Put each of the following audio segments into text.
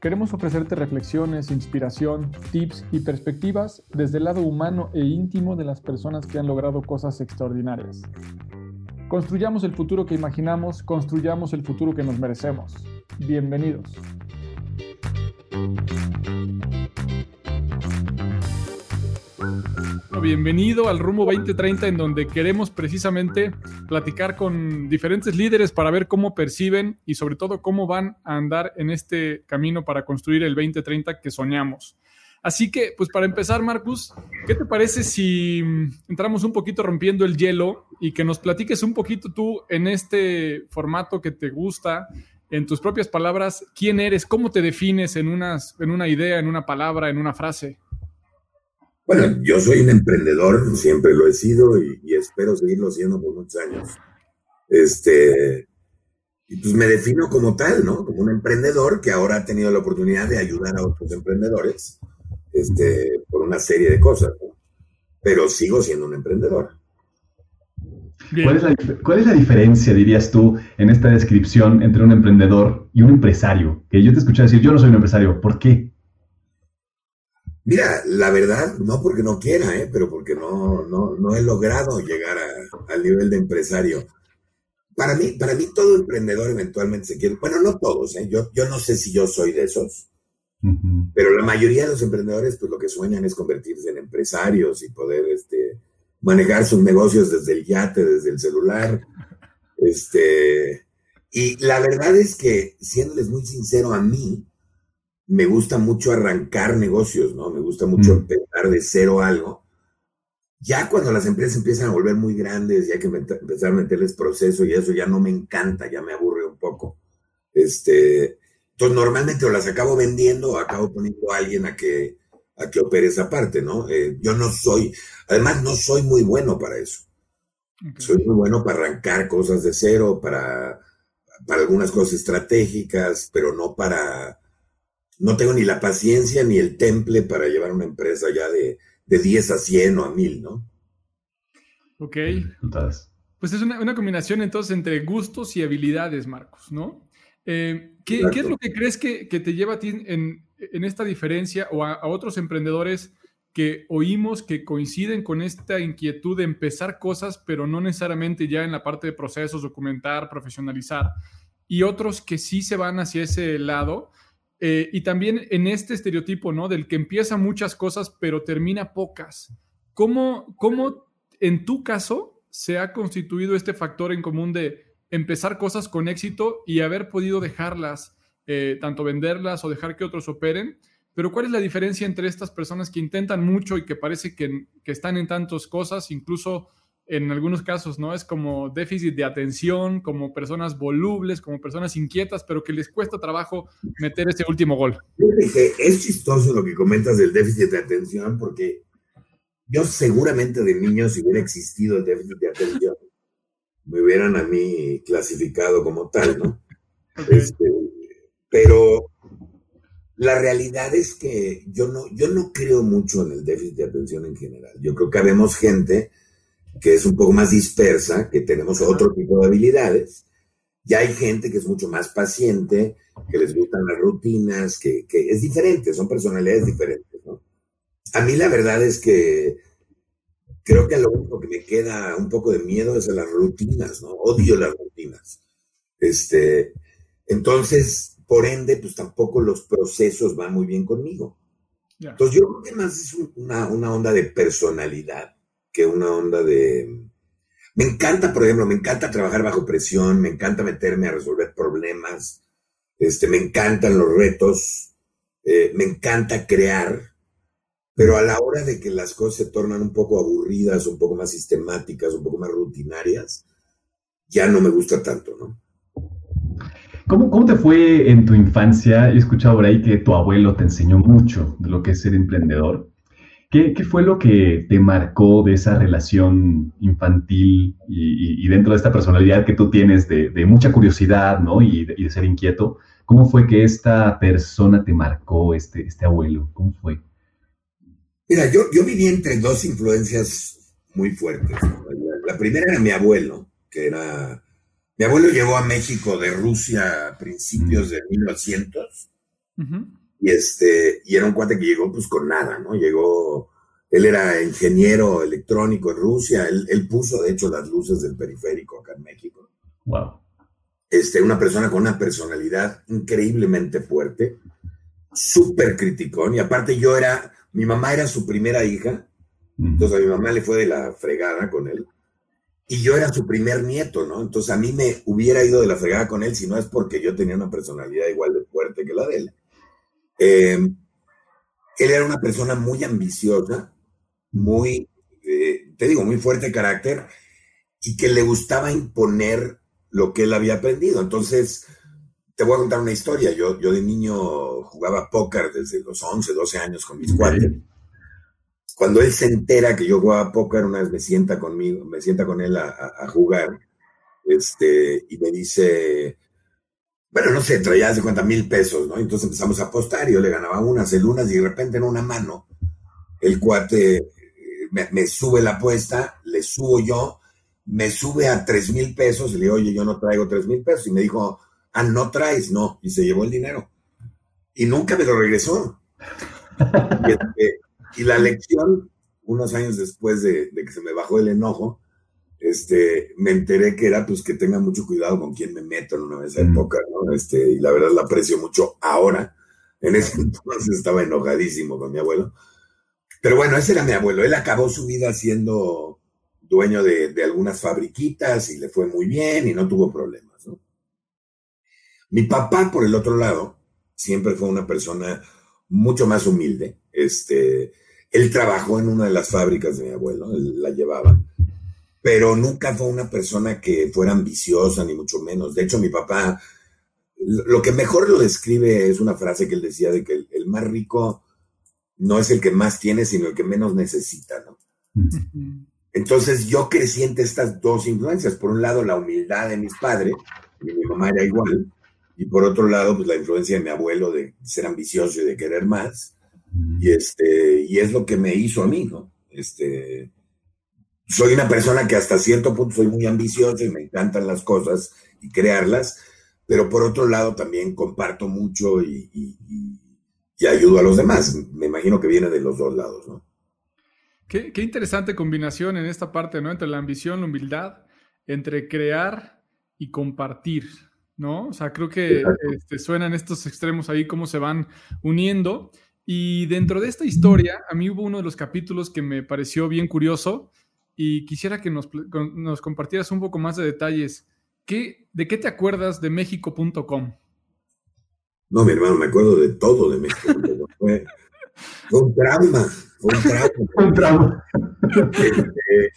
Queremos ofrecerte reflexiones, inspiración, tips y perspectivas desde el lado humano e íntimo de las personas que han logrado cosas extraordinarias. Construyamos el futuro que imaginamos, construyamos el futuro que nos merecemos. Bienvenidos. Bienvenido al Rumbo 2030 en donde queremos precisamente platicar con diferentes líderes para ver cómo perciben y sobre todo cómo van a andar en este camino para construir el 2030 que soñamos. Así que, pues para empezar, Marcus, ¿qué te parece si entramos un poquito rompiendo el hielo y que nos platiques un poquito tú en este formato que te gusta, en tus propias palabras, quién eres, cómo te defines en, unas, en una idea, en una palabra, en una frase? Bueno, yo soy un emprendedor, siempre lo he sido y, espero seguirlo siendo por muchos años. Este, y pues me defino como tal, ¿no? Como un emprendedor que ahora ha tenido la oportunidad de ayudar a otros emprendedores, este, por una serie de cosas, ¿no? Pero sigo siendo un emprendedor. ¿Cuál es, la, ¿Cuál es, la, diferencia, dirías tú, en esta descripción entre un emprendedor y un empresario? Que yo te escuché decir, yo no soy un empresario. ¿Por qué? Mira, la verdad, no porque no quiera, ¿eh? pero porque no, no, he logrado llegar al nivel de empresario. Para mí, para mí todo emprendedor eventualmente se quiere, bueno, no todos, ¿eh? yo, yo no sé si yo soy de esos, pero la mayoría de los emprendedores pues lo que sueñan es convertirse en empresarios y poder este, manejar sus negocios desde el yate, desde el celular. Este, y la verdad es que, siéndoles muy sincero a mí, me gusta mucho arrancar negocios, ¿no? Me gusta mucho mm. empezar de cero algo. Ya cuando las empresas empiezan a volver muy grandes y hay que empezar a meterles proceso y eso ya no me encanta, ya me aburre un poco. Este, entonces normalmente o las acabo vendiendo o acabo poniendo a alguien a que, a que opere esa parte, ¿no? Eh, yo no soy, además no soy muy bueno para eso. Soy muy bueno para arrancar cosas de cero, para, para algunas cosas estratégicas, pero no para no tengo ni la paciencia ni el temple para llevar una empresa ya de, de 10 a 100 o a 1000, ¿no? Ok. Pues es una, combinación entonces entre gustos y habilidades, Marcos, ¿no? Eh, ¿qué, es lo que crees que, te lleva a ti en, esta diferencia o a, otros emprendedores que oímos que coinciden con esta inquietud de empezar cosas, pero no necesariamente ya en la parte de procesos, documentar, profesionalizar, y otros que sí se van hacia ese lado? Eh, y también en este estereotipo, ¿no? Del que empieza muchas cosas, pero termina pocas. ¿Cómo, cómo en tu caso se ha constituido este factor en común de empezar cosas con éxito y haber podido dejarlas, eh, tanto venderlas o dejar que otros operen? Pero ¿cuál es la diferencia entre estas personas que intentan mucho y que parece que, que están en tantas cosas, incluso en algunos casos, ¿no? Es como déficit de atención, como personas volubles, como personas inquietas, pero que les cuesta trabajo meter ese último gol. Es chistoso lo que comentas del déficit de atención, porque yo seguramente de niño, si hubiera existido el déficit de atención, me hubieran a mí clasificado como tal, ¿no? Este, pero la realidad es que yo no, yo no creo mucho en el déficit de atención en general. Yo creo que habemos gente que es un poco más dispersa, que tenemos otro tipo de habilidades. Ya hay gente que es mucho más paciente, que les gustan las rutinas, que, es diferente, son personalidades diferentes. ¿no? A mí la verdad es que creo que lo único que me queda un poco de miedo es a las rutinas, ¿no? Odio las rutinas. Este, entonces, por ende, pues tampoco los procesos van muy bien conmigo. Entonces yo creo que más es una, una onda de personalidad una onda de... Me encanta, por ejemplo, me encanta trabajar bajo presión, me encanta meterme a resolver problemas, este, me encantan los retos, eh, me encanta crear, pero a la hora de que las cosas se tornan un poco aburridas, un poco más sistemáticas, un poco más rutinarias, ya no me gusta tanto, ¿no? ¿Cómo, ¿Cómo, te fue en tu infancia? He escuchado por ahí que tu abuelo te enseñó mucho de lo que es ser emprendedor. ¿Qué, qué fue lo que te marcó de esa relación infantil y, y, dentro de esta personalidad que tú tienes de, de mucha curiosidad ¿no? y, de, y, de, ser inquieto? ¿Cómo fue que esta persona te marcó, este, este abuelo? ¿Cómo fue? Mira, yo, yo viví entre dos influencias muy fuertes. La primera era mi abuelo, que era mi abuelo llegó a México de Rusia a principios de 1900 y, este, y era un cuate que llegó pues con nada, ¿no? Llegó, él era ingeniero electrónico en Rusia, él, puso de hecho las luces del periférico acá en México. Wow. Este, una persona con una personalidad increíblemente fuerte, súper criticón y aparte yo era, mi mamá era su primera hija, entonces a mi mamá le fue de la fregada con él y yo era su primer nieto, ¿no? Entonces a mí me hubiera ido de la fregada con él si no es porque yo tenía una personalidad igual de fuerte que la de él. Em, él era una persona muy ambiciosa, muy, eh, te digo, muy fuerte carácter y que le gustaba imponer lo que él había aprendido. Entonces, te voy a contar una historia. Yo, yo de niño jugaba póker desde los 11, 12 años con mis cuates cuando él se entera que yo jugaba póker, una vez me sienta conmigo, me sienta con él a, jugar, este, y me dice, bueno, no sé, traía hace cuenta mil pesos, ¿no? Entonces empezamos a apostar yo le ganaba unas, el unas, y de repente en una mano, el cuate eh, me, sube la apuesta, le subo yo, me sube a tres mil pesos, y le digo, oye, yo no traigo tres mil pesos, y me dijo, ah, no traes, no, y se llevó el dinero. Y nunca me lo regresó. este, y la lección, unos años después de, que se me bajó el enojo, este, me enteré que era pues que tenga mucho cuidado con quién me meto en una mesa de póker, ¿no? Este, y la verdad la aprecio mucho ahora. En ese entonces estaba enojadísimo con mi abuelo. Pero bueno, ese era mi abuelo. Él acabó su vida siendo dueño de, de algunas fabriquitas y le fue muy bien y no tuvo problemas, ¿no? Mi papá, por el otro lado, siempre fue una persona mucho más humilde. Este, él trabajó en una de las fábricas de mi abuelo, él la llevaba, pero nunca fue una persona que fuera ambiciosa, ni mucho menos. De hecho, mi papá, lo que mejor lo describe es una frase que él decía de que el, más rico no es el que más tiene, sino el que menos necesita, ¿no? Entonces yo crecí entre estas dos influencias. Por un lado, la humildad de mis padres, y mi mamá era igual, y por otro lado, pues la influencia de mi abuelo de ser ambicioso y de querer más. Y, este, y es lo que me hizo a mí, ¿no? Este, soy una persona que hasta cierto punto soy muy ambicioso y me encantan las cosas y crearlas, pero por otro lado también comparto mucho y, y, ayudo a los demás. Me imagino que viene de los dos lados, ¿no? Qué, qué, interesante combinación en esta parte, ¿no? Entre la ambición, la humildad, entre crear y compartir. ¿no? O sea, creo que este, suenan estos extremos ahí, cómo se van uniendo. Y dentro de esta historia, a mí hubo uno de los capítulos que me pareció bien curioso y quisiera que nos, nos compartieras un poco más de detalles. ¿Qué, ¿De qué te acuerdas de México.com? No, mi hermano, me acuerdo de todo de México.com. fue, un trauma, fue un trauma. un trauma. Este,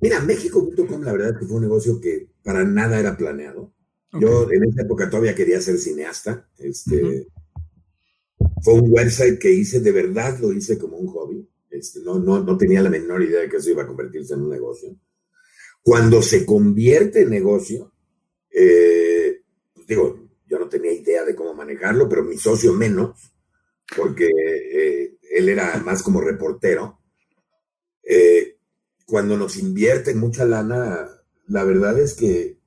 mira, México.com la verdad es que fue un negocio que para nada era planeado. Yo en esa época todavía quería ser cineasta. Este, Fue un website que hice, de verdad lo hice como un hobby. Este, no, no, no tenía la menor idea de que eso iba a convertirse en un negocio. Cuando se convierte en negocio, eh, pues digo, yo no tenía idea de cómo manejarlo, pero mi socio menos, porque eh, él era más como reportero. Eh, cuando nos invierten mucha lana, la verdad es que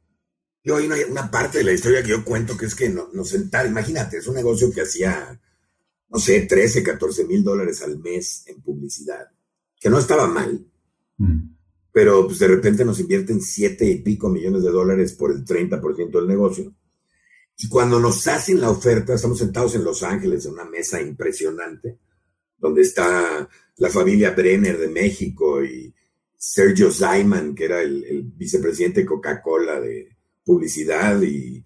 yo hay una, parte de la historia que yo cuento que es que nos sentar, imagínate, es un negocio que hacía, no sé, 13, 14 mil dólares al mes en publicidad, que no estaba mal, mm. pero pues de repente nos invierten 7 y pico millones de dólares por el 30% del negocio. Y cuando nos hacen la oferta, estamos sentados en Los Ángeles en una mesa impresionante, donde está la familia Brenner de México y Sergio Zayman, que era el, vicepresidente de Coca-Cola de publicidad, y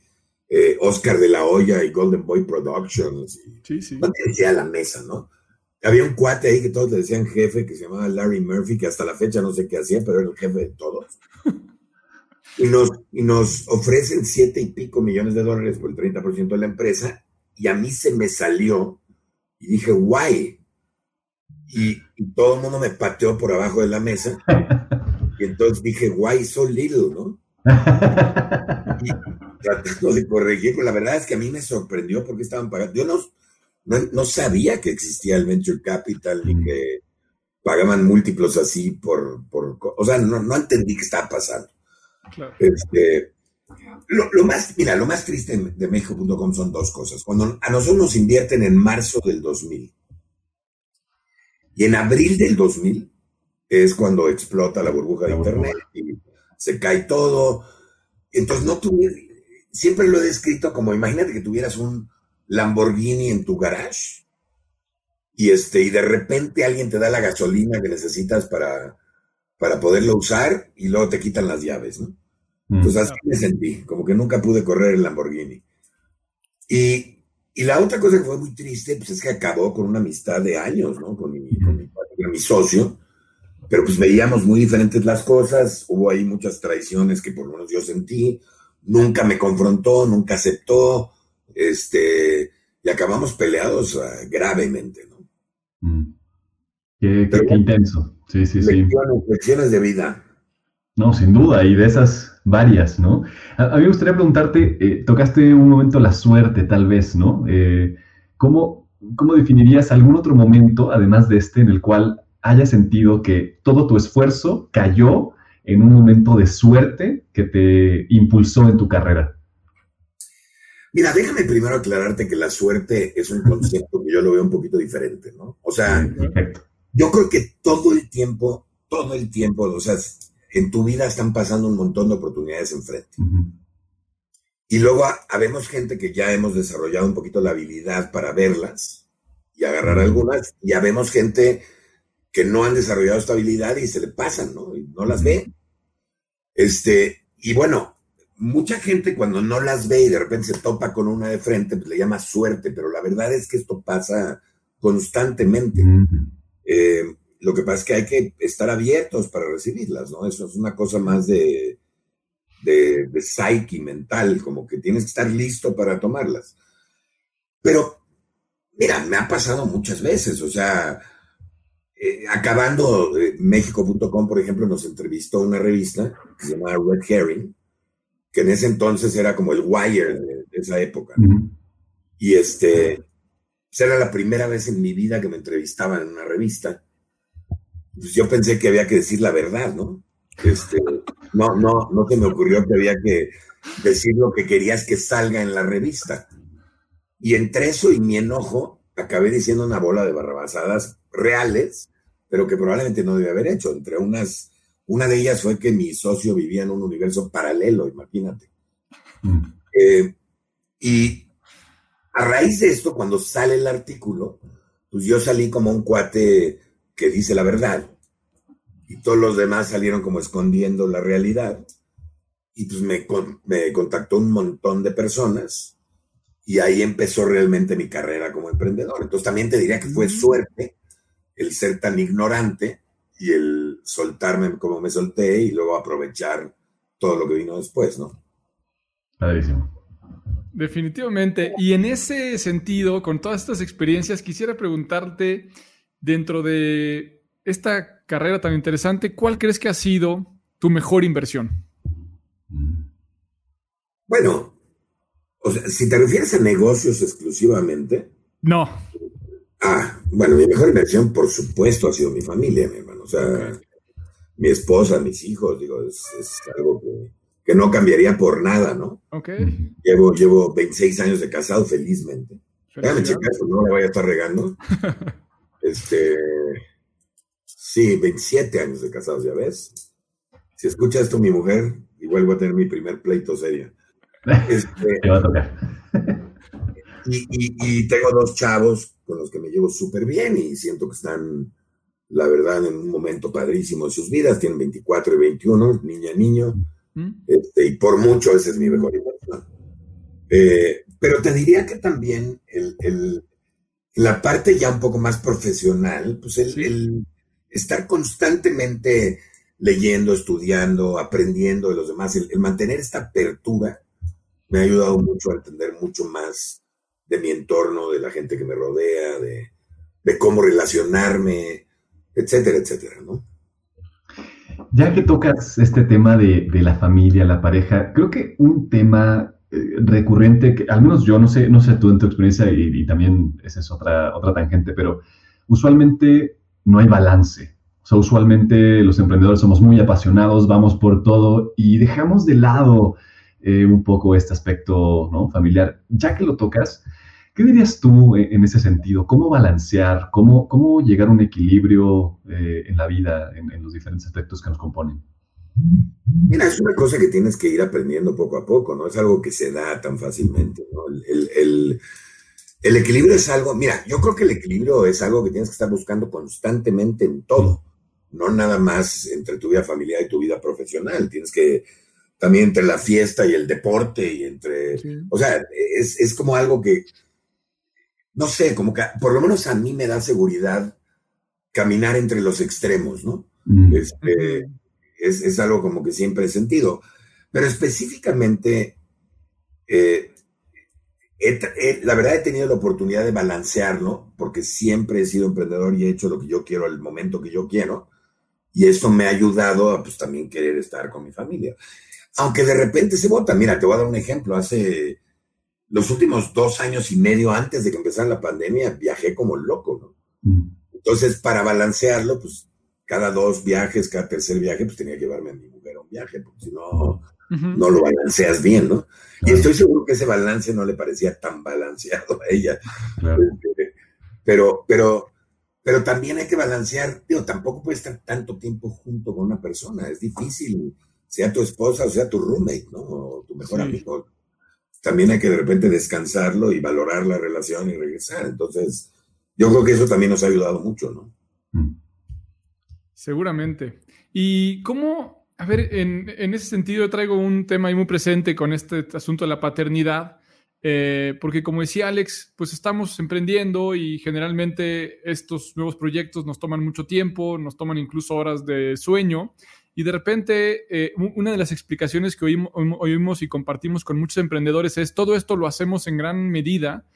eh, Oscar de la Hoya y Golden Boy Productions. sí, sí. decía la mesa, ¿no? Había un cuate ahí que todos le decían jefe, que se llamaba Larry Murphy, que hasta la fecha no sé qué hacía, pero era el jefe de todos. Y nos, y nos ofrecen siete y pico millones de dólares por el 30% de la empresa, y a mí se me salió, y dije, guay. Y, todo el mundo me pateó por abajo de la mesa, y entonces dije, why so little, ¿no? Y tratando de corregir, pero la verdad es que a mí me sorprendió porque estaban pagando. Yo no, no, sabía que existía el venture capital ni mm. que pagaban múltiplos así por, por o sea, no, no entendí qué estaba pasando. Este, lo, más, mira, lo más triste de México.com son dos cosas. Cuando a nosotros nos invierten en marzo del 2000 y en abril del 2000 es cuando explota la burbuja de Internet y se cae todo. Entonces no tuve, siempre lo he descrito como, imagínate que tuvieras un Lamborghini en tu garage y, este, y de repente alguien te da la gasolina que necesitas para, para poderlo usar y luego te quitan las llaves, ¿no? Mm. Entonces así me sentí, como que nunca pude correr el Lamborghini. Y, la otra cosa que fue muy triste, pues es que acabó con una amistad de años, ¿no? Con mi, con mi, socio, pero pues veíamos muy diferentes las cosas, hubo ahí muchas traiciones que por lo menos yo sentí, nunca me confrontó, nunca aceptó, este, y acabamos peleados ah, gravemente, ¿no? Mm. Qué, intenso. Sí, sí, sí. Lecciones de vida. No, sin duda, y de esas varias, ¿no? A, mí me gustaría preguntarte, eh, tocaste un momento la suerte, tal vez, ¿no? Eh, ¿cómo, ¿Cómo definirías algún otro momento, además de este, en el cual hayas sentido que todo tu esfuerzo cayó en un momento de suerte que te impulsó en tu carrera? Mira, déjame primero aclararte que la suerte es un concepto que yo lo veo un poquito diferente, ¿no? O sea, yo creo que todo el tiempo, todo el tiempo, o sea, en tu vida están pasando un montón de oportunidades enfrente. Y luego habemos gente que ya hemos desarrollado un poquito la habilidad para verlas y agarrar algunas, y habemos gente que no han desarrollado esta habilidad y se le pasan, ¿no? Y no las ve. Este, y bueno, mucha gente cuando no las ve y de repente se topa con una de frente, pues le llama suerte, pero la verdad es que esto pasa constantemente. Eh, lo que pasa es que hay que estar abiertos para recibirlas, ¿no? Eso es una cosa más de, de, de psyche mental, como que tienes que estar listo para tomarlas. Pero, mira, me ha pasado muchas veces, o sea, eh, acabando eh, México.com, por ejemplo, nos entrevistó una revista que se llamaba Red Herring, que en ese entonces era como el Wire de, esa época. Y este, pues era la primera vez en mi vida que me entrevistaban en una revista. Pues yo pensé que había que decir la verdad, ¿no? Este, no, no, no se me ocurrió que había que decir lo que querías que salga en la revista. Y entre eso y mi enojo, acabé diciendo una bola de barrabasadas reales, pero que probablemente no debía haber hecho. Entre unas una de ellas fue que mi socio vivía en un universo paralelo, imagínate. Mm. Eh, y a raíz de esto, cuando sale el artículo, pues yo salí como un cuate que dice la verdad y todos los demás salieron como escondiendo la realidad. Y pues me, me contactó un montón de personas y ahí empezó realmente mi carrera como emprendedor. Entonces también te diría que fue mm. suerte el ser tan ignorante y el soltarme como me solté y luego aprovechar todo lo que vino después, ¿no? Padrísimo. Definitivamente. Y en ese sentido, con todas estas experiencias, quisiera preguntarte, dentro de esta carrera tan interesante, ¿cuál crees que ha sido tu mejor inversión? Bueno, o sea, si te refieres a negocios exclusivamente. No. Ah, bueno, mi mejor inversión, por supuesto, ha sido mi familia, mi hermano. O sea, mi esposa, mis hijos, digo, es, algo que, no cambiaría por nada, ¿no? Ok. Llevo, llevo 26 años de casado, felizmente. Déjame checar, no me vaya a estar regando. este. Sí, 27 años de casados, ya ves. Si escucha esto mi mujer, igual voy a tener mi primer pleito serio. Este, Te va a tocar. y, tengo dos chavos con los que me llevo súper bien y siento que están, la verdad, en un momento padrísimo de sus vidas. Tienen 24 y 21, niña, niño. ¿Mm? Este, y por mucho ese es mi mejor inversión. Eh, pero te diría que también el, la parte ya un poco más profesional, pues el, estar constantemente leyendo, estudiando, aprendiendo de los demás, el, mantener esta apertura me ha ayudado mucho a entender mucho más de mi entorno, de la gente que me rodea, de, cómo relacionarme, etcétera, etcétera, ¿no? Ya que tocas este tema de, de, la familia, la pareja, creo que un tema eh, recurrente, que al menos yo no sé, no sé tú en tu experiencia y, también esa es otra, otra tangente, pero usualmente no hay balance. O sea, usualmente los emprendedores somos muy apasionados, vamos por todo y dejamos de lado eh, un poco este aspecto ¿no? familiar. Ya que lo tocas, ¿qué dirías tú en ese sentido? ¿Cómo balancear? ¿Cómo, cómo llegar a un equilibrio eh, en la vida, en, en los diferentes aspectos que nos componen? Mira, es una cosa que tienes que ir aprendiendo poco a poco, no es algo que se da tan fácilmente. ¿no? El, equilibrio es algo, mira, yo creo que el equilibrio es algo que tienes que estar buscando constantemente en todo, no nada más entre tu vida familiar y tu vida profesional, tienes que también entre la fiesta y el deporte y entre, o sea, es, es, como algo que, no sé, como que por lo menos a mí me da seguridad caminar entre los extremos, ¿no? Este, es, algo como que siempre he sentido. Pero específicamente, eh, la verdad he tenido la oportunidad de balancearlo, porque siempre he sido emprendedor y he hecho lo que yo quiero al momento que yo quiero. Y esto me ha ayudado a pues también querer estar con mi familia. Aunque de repente se vota. Mira, te voy a dar un ejemplo. Hace los últimos dos años y medio antes de que empezara la pandemia, viajé como loco, ¿no? Mm. Entonces, para balancearlo, pues cada dos viajes, cada tercer viaje, pues tenía que llevarme a mi mujer a un viaje, porque si no, no lo balanceas bien, ¿no? Y estoy seguro que ese balance no le parecía tan balanceado a ella. Pero, pero, pero también hay que balancear, digo, tampoco puedes estar tanto tiempo junto con una persona, es difícil, sea tu esposa o sea tu roommate, ¿no? O tu mejor amigo. También hay que de repente descansarlo y valorar la relación y regresar. Entonces, yo creo que eso también nos ha ayudado mucho, ¿no? Mm. Seguramente. ¿Y cómo, a ver, en, ese sentido yo traigo un tema ahí muy presente con este asunto de la paternidad, eh, porque como decía Alex, pues estamos emprendiendo y generalmente estos nuevos proyectos nos toman mucho tiempo, nos toman incluso horas de sueño. Y de repente, eh, una de las explicaciones que oímos, y compartimos con muchos emprendedores es todo esto lo hacemos en gran medida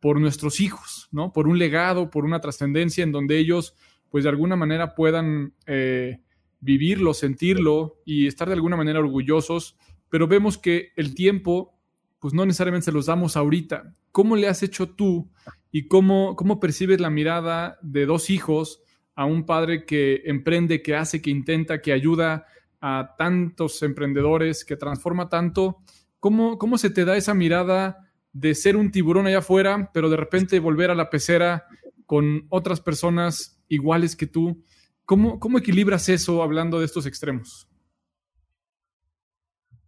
por nuestros hijos, ¿no? Por un legado, por una trascendencia en donde ellos pues de alguna manera puedan eh, vivirlo, sentirlo y estar de alguna manera orgullosos, pero vemos que el tiempo, pues no necesariamente se los damos ahorita. ¿Cómo le has hecho tú y cómo, cómo percibes la mirada de dos hijos a un padre que emprende, que hace, que intenta, que ayuda a tantos emprendedores, que transforma tanto? ¿Cómo, cómo se te da esa mirada de ser un tiburón allá afuera, pero de repente volver a la pecera con otras personas iguales que tú. ¿Cómo, cómo equilibras eso hablando de estos extremos?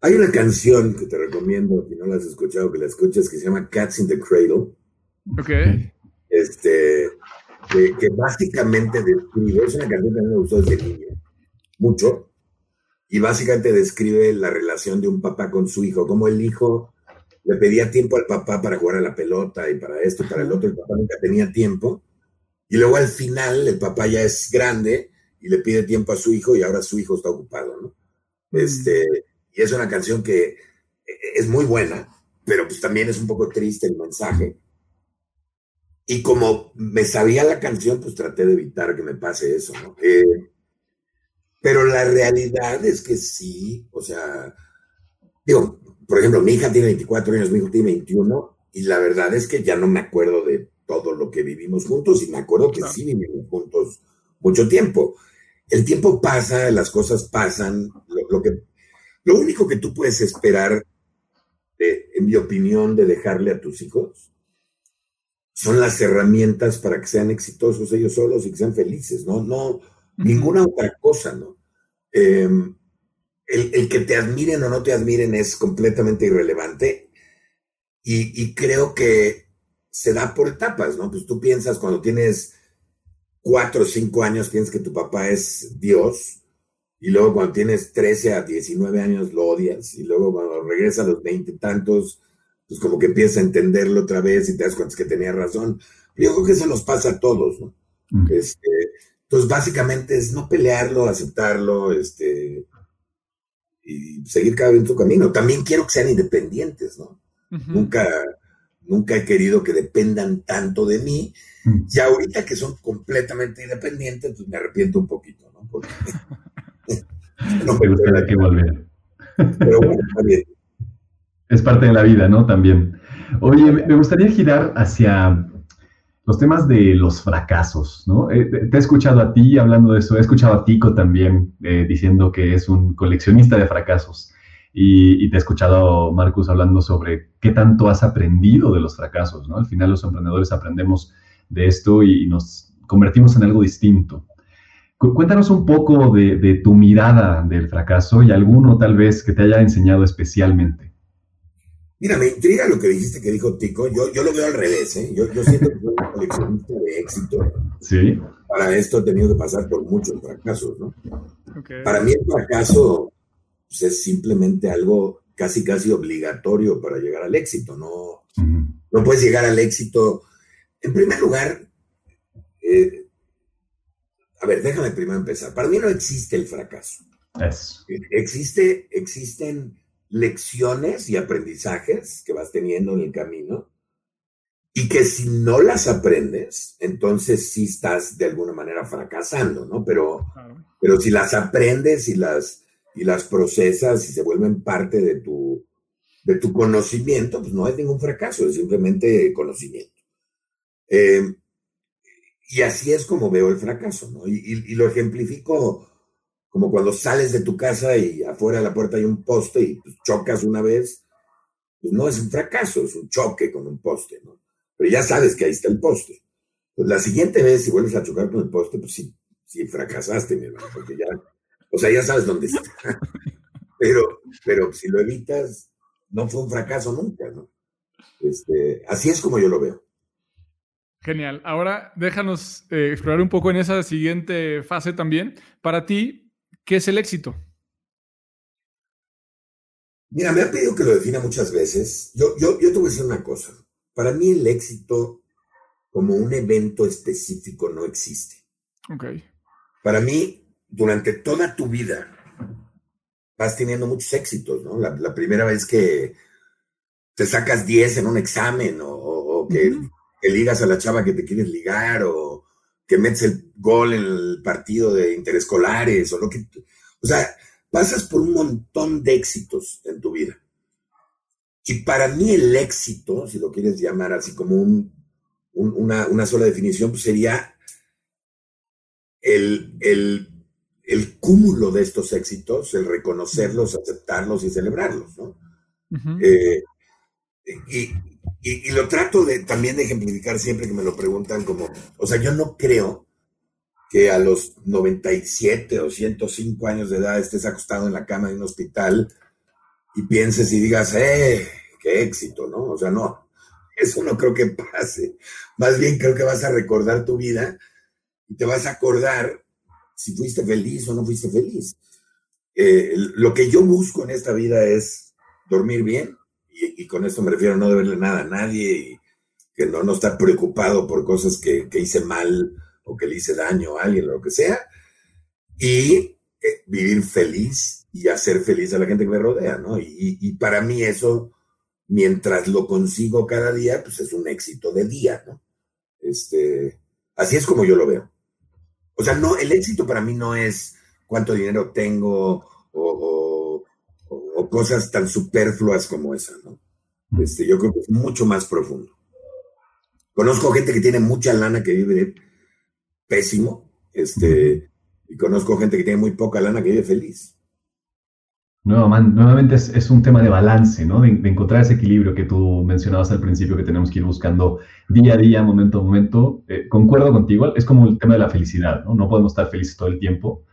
Hay una canción que te recomiendo, si no la has escuchado, que la escuches, que se llama Cats in the Cradle. Ok. Este, que, básicamente describe, es una canción que a mí me gustó desde niño, mucho, y básicamente describe la relación de un papá con su hijo, como el hijo le pedía tiempo al papá para jugar a la pelota y para esto y para el otro, el papá nunca tenía tiempo, y luego al final el papá ya es grande y le pide tiempo a su hijo y ahora su hijo está ocupado, ¿no? Mm. Este, y es una canción que e, e, es muy buena, pero pues también es un poco triste el mensaje. Y como me sabía la canción, pues traté de evitar que me pase eso, ¿no? Eh, pero la realidad es que sí, o sea, digo, por ejemplo, mi hija tiene 24 años, mi hijo tiene 21, y la verdad es que ya no me acuerdo de todo lo que vivimos juntos y me acuerdo que sí vivimos juntos mucho tiempo. El tiempo pasa, las cosas pasan, lo, que, lo único que tú puedes esperar, en mi opinión, de dejarle a tus hijos son las herramientas para que sean exitosos ellos solos y que sean felices, ¿no? No, ninguna otra cosa, ¿no? Em, el, que te admiren o no te admiren es completamente irrelevante y, creo que se da por etapas, ¿no? Pues tú piensas cuando tienes cuatro o cinco años, piensas que tu papá es Dios y luego cuando tienes 13 a 19 años lo odias y luego cuando regresas a los 20 tantos, pues como que empiezas a entenderlo otra vez y te das cuenta que tenía razón. Yo creo que eso nos pasa a todos, ¿no? Mm. Este, entonces básicamente es no pelearlo, aceptarlo, este, y seguir cada vez en su camino. También quiero que sean independientes, ¿no? Nunca, nunca he querido que dependan tanto de mí. Mm. Y ahorita que son completamente independientes, pues me arrepiento un poquito, ¿no? Porque no me gustaría que volver. Pero bueno, también. Es parte de la vida, ¿no? También. Oye, me gustaría girar hacia los temas de los fracasos, ¿no? Eh, te he escuchado a ti hablando de eso, he escuchado a Tico también eh, diciendo que es un coleccionista de fracasos y, te he escuchado, Marcus, hablando sobre qué tanto has aprendido de los fracasos, ¿no? Al final los emprendedores aprendemos de esto y, nos convertimos en algo distinto. cuéntanos un poco de, de tu mirada del fracaso y alguno tal vez que te haya enseñado especialmente. Mira, me intriga lo que dijiste que dijo Tico. Yo, yo lo veo al revés, ¿eh? Yo, yo siento que soy un coleccionista de éxito. Sí. Para esto he tenido que pasar por muchos fracasos, ¿no? Para mí el fracaso pues, es simplemente algo casi, casi obligatorio para llegar al éxito. No, no puedes llegar al éxito. En primer lugar, eh, a ver, déjame primero empezar. Para mí no existe el fracaso. Existe, existen lecciones y aprendizajes que vas teniendo en el camino y que si no las aprendes, entonces sí estás de alguna manera fracasando, ¿no? Pero, pero si las aprendes y las, y las procesas y se vuelven parte de tu, de tu conocimiento, pues no es ningún fracaso, es simplemente conocimiento. Eh, y así es como veo el fracaso, ¿no? Y, y, y lo ejemplifico como cuando sales de tu casa y afuera de la puerta hay un poste y pues, chocas una vez, pues no es un fracaso, es un choque con un poste, ¿no? Pero ya sabes que ahí está el poste. Pues la siguiente vez, si vuelves a chocar con el poste, pues sí, sí fracasaste, mi hermano, porque ya, o sea, ya sabes dónde está. Pero, pero si lo evitas, no fue un fracaso nunca, ¿no? Este, así es como yo lo veo. Genial. Ahora déjanos eh, explorar un poco en esa siguiente fase también. Para ti, ¿Qué es el éxito? Mira, me han pedido que lo defina muchas veces. Yo, yo, yo te voy a decir una cosa. Para mí el éxito como un evento específico no existe. Ok. Para mí, durante toda tu vida, vas teniendo muchos éxitos, ¿no? La, primera vez que te sacas 10 en un examen o, que, que, ligas a la chava que te quieres ligar o que metes el gol en el partido de interescolares o lo que... O sea, pasas por un montón de éxitos en tu vida. Y para mí el éxito, si lo quieres llamar así como un, una, sola definición, pues sería el, el, cúmulo de estos éxitos, el reconocerlos, aceptarlos y celebrarlos, ¿no? Eh, y, y, lo trato de, también de ejemplificar siempre que me lo preguntan como, o sea, yo no creo que a los 97 o 105 años de edad estés acostado en la cama de un hospital y pienses y digas, ¡eh! ¡Qué éxito! ¿no? O sea, no, eso no creo que pase. Más bien creo que vas a recordar tu vida y te vas a acordar si fuiste feliz o no fuiste feliz. Eh, lo que yo busco en esta vida es dormir bien, y, con esto me refiero a no deberle nada a nadie y que no, no estar preocupado por cosas que, hice mal o que le hice daño a alguien o lo que sea, y eh, vivir feliz y hacer feliz a la gente que me rodea, ¿no? Y, para mí eso, mientras lo consigo cada día, pues es un éxito de día, ¿no? Este, así es como yo lo veo. O sea, no, el éxito para mí no es cuánto dinero tengo o o, cosas tan superfluas como esa, ¿no? Este, yo creo que es mucho más profundo. Conozco gente que tiene mucha lana que vive pésimo, este, y conozco gente que tiene muy poca lana que vive feliz. nuevamente es, un tema de balance, ¿no? De, encontrar ese equilibrio que tú mencionabas al principio que tenemos que ir buscando día a día, momento a momento. Eh, concuerdo contigo, es como el tema de la felicidad, ¿no? No podemos estar felices todo el tiempo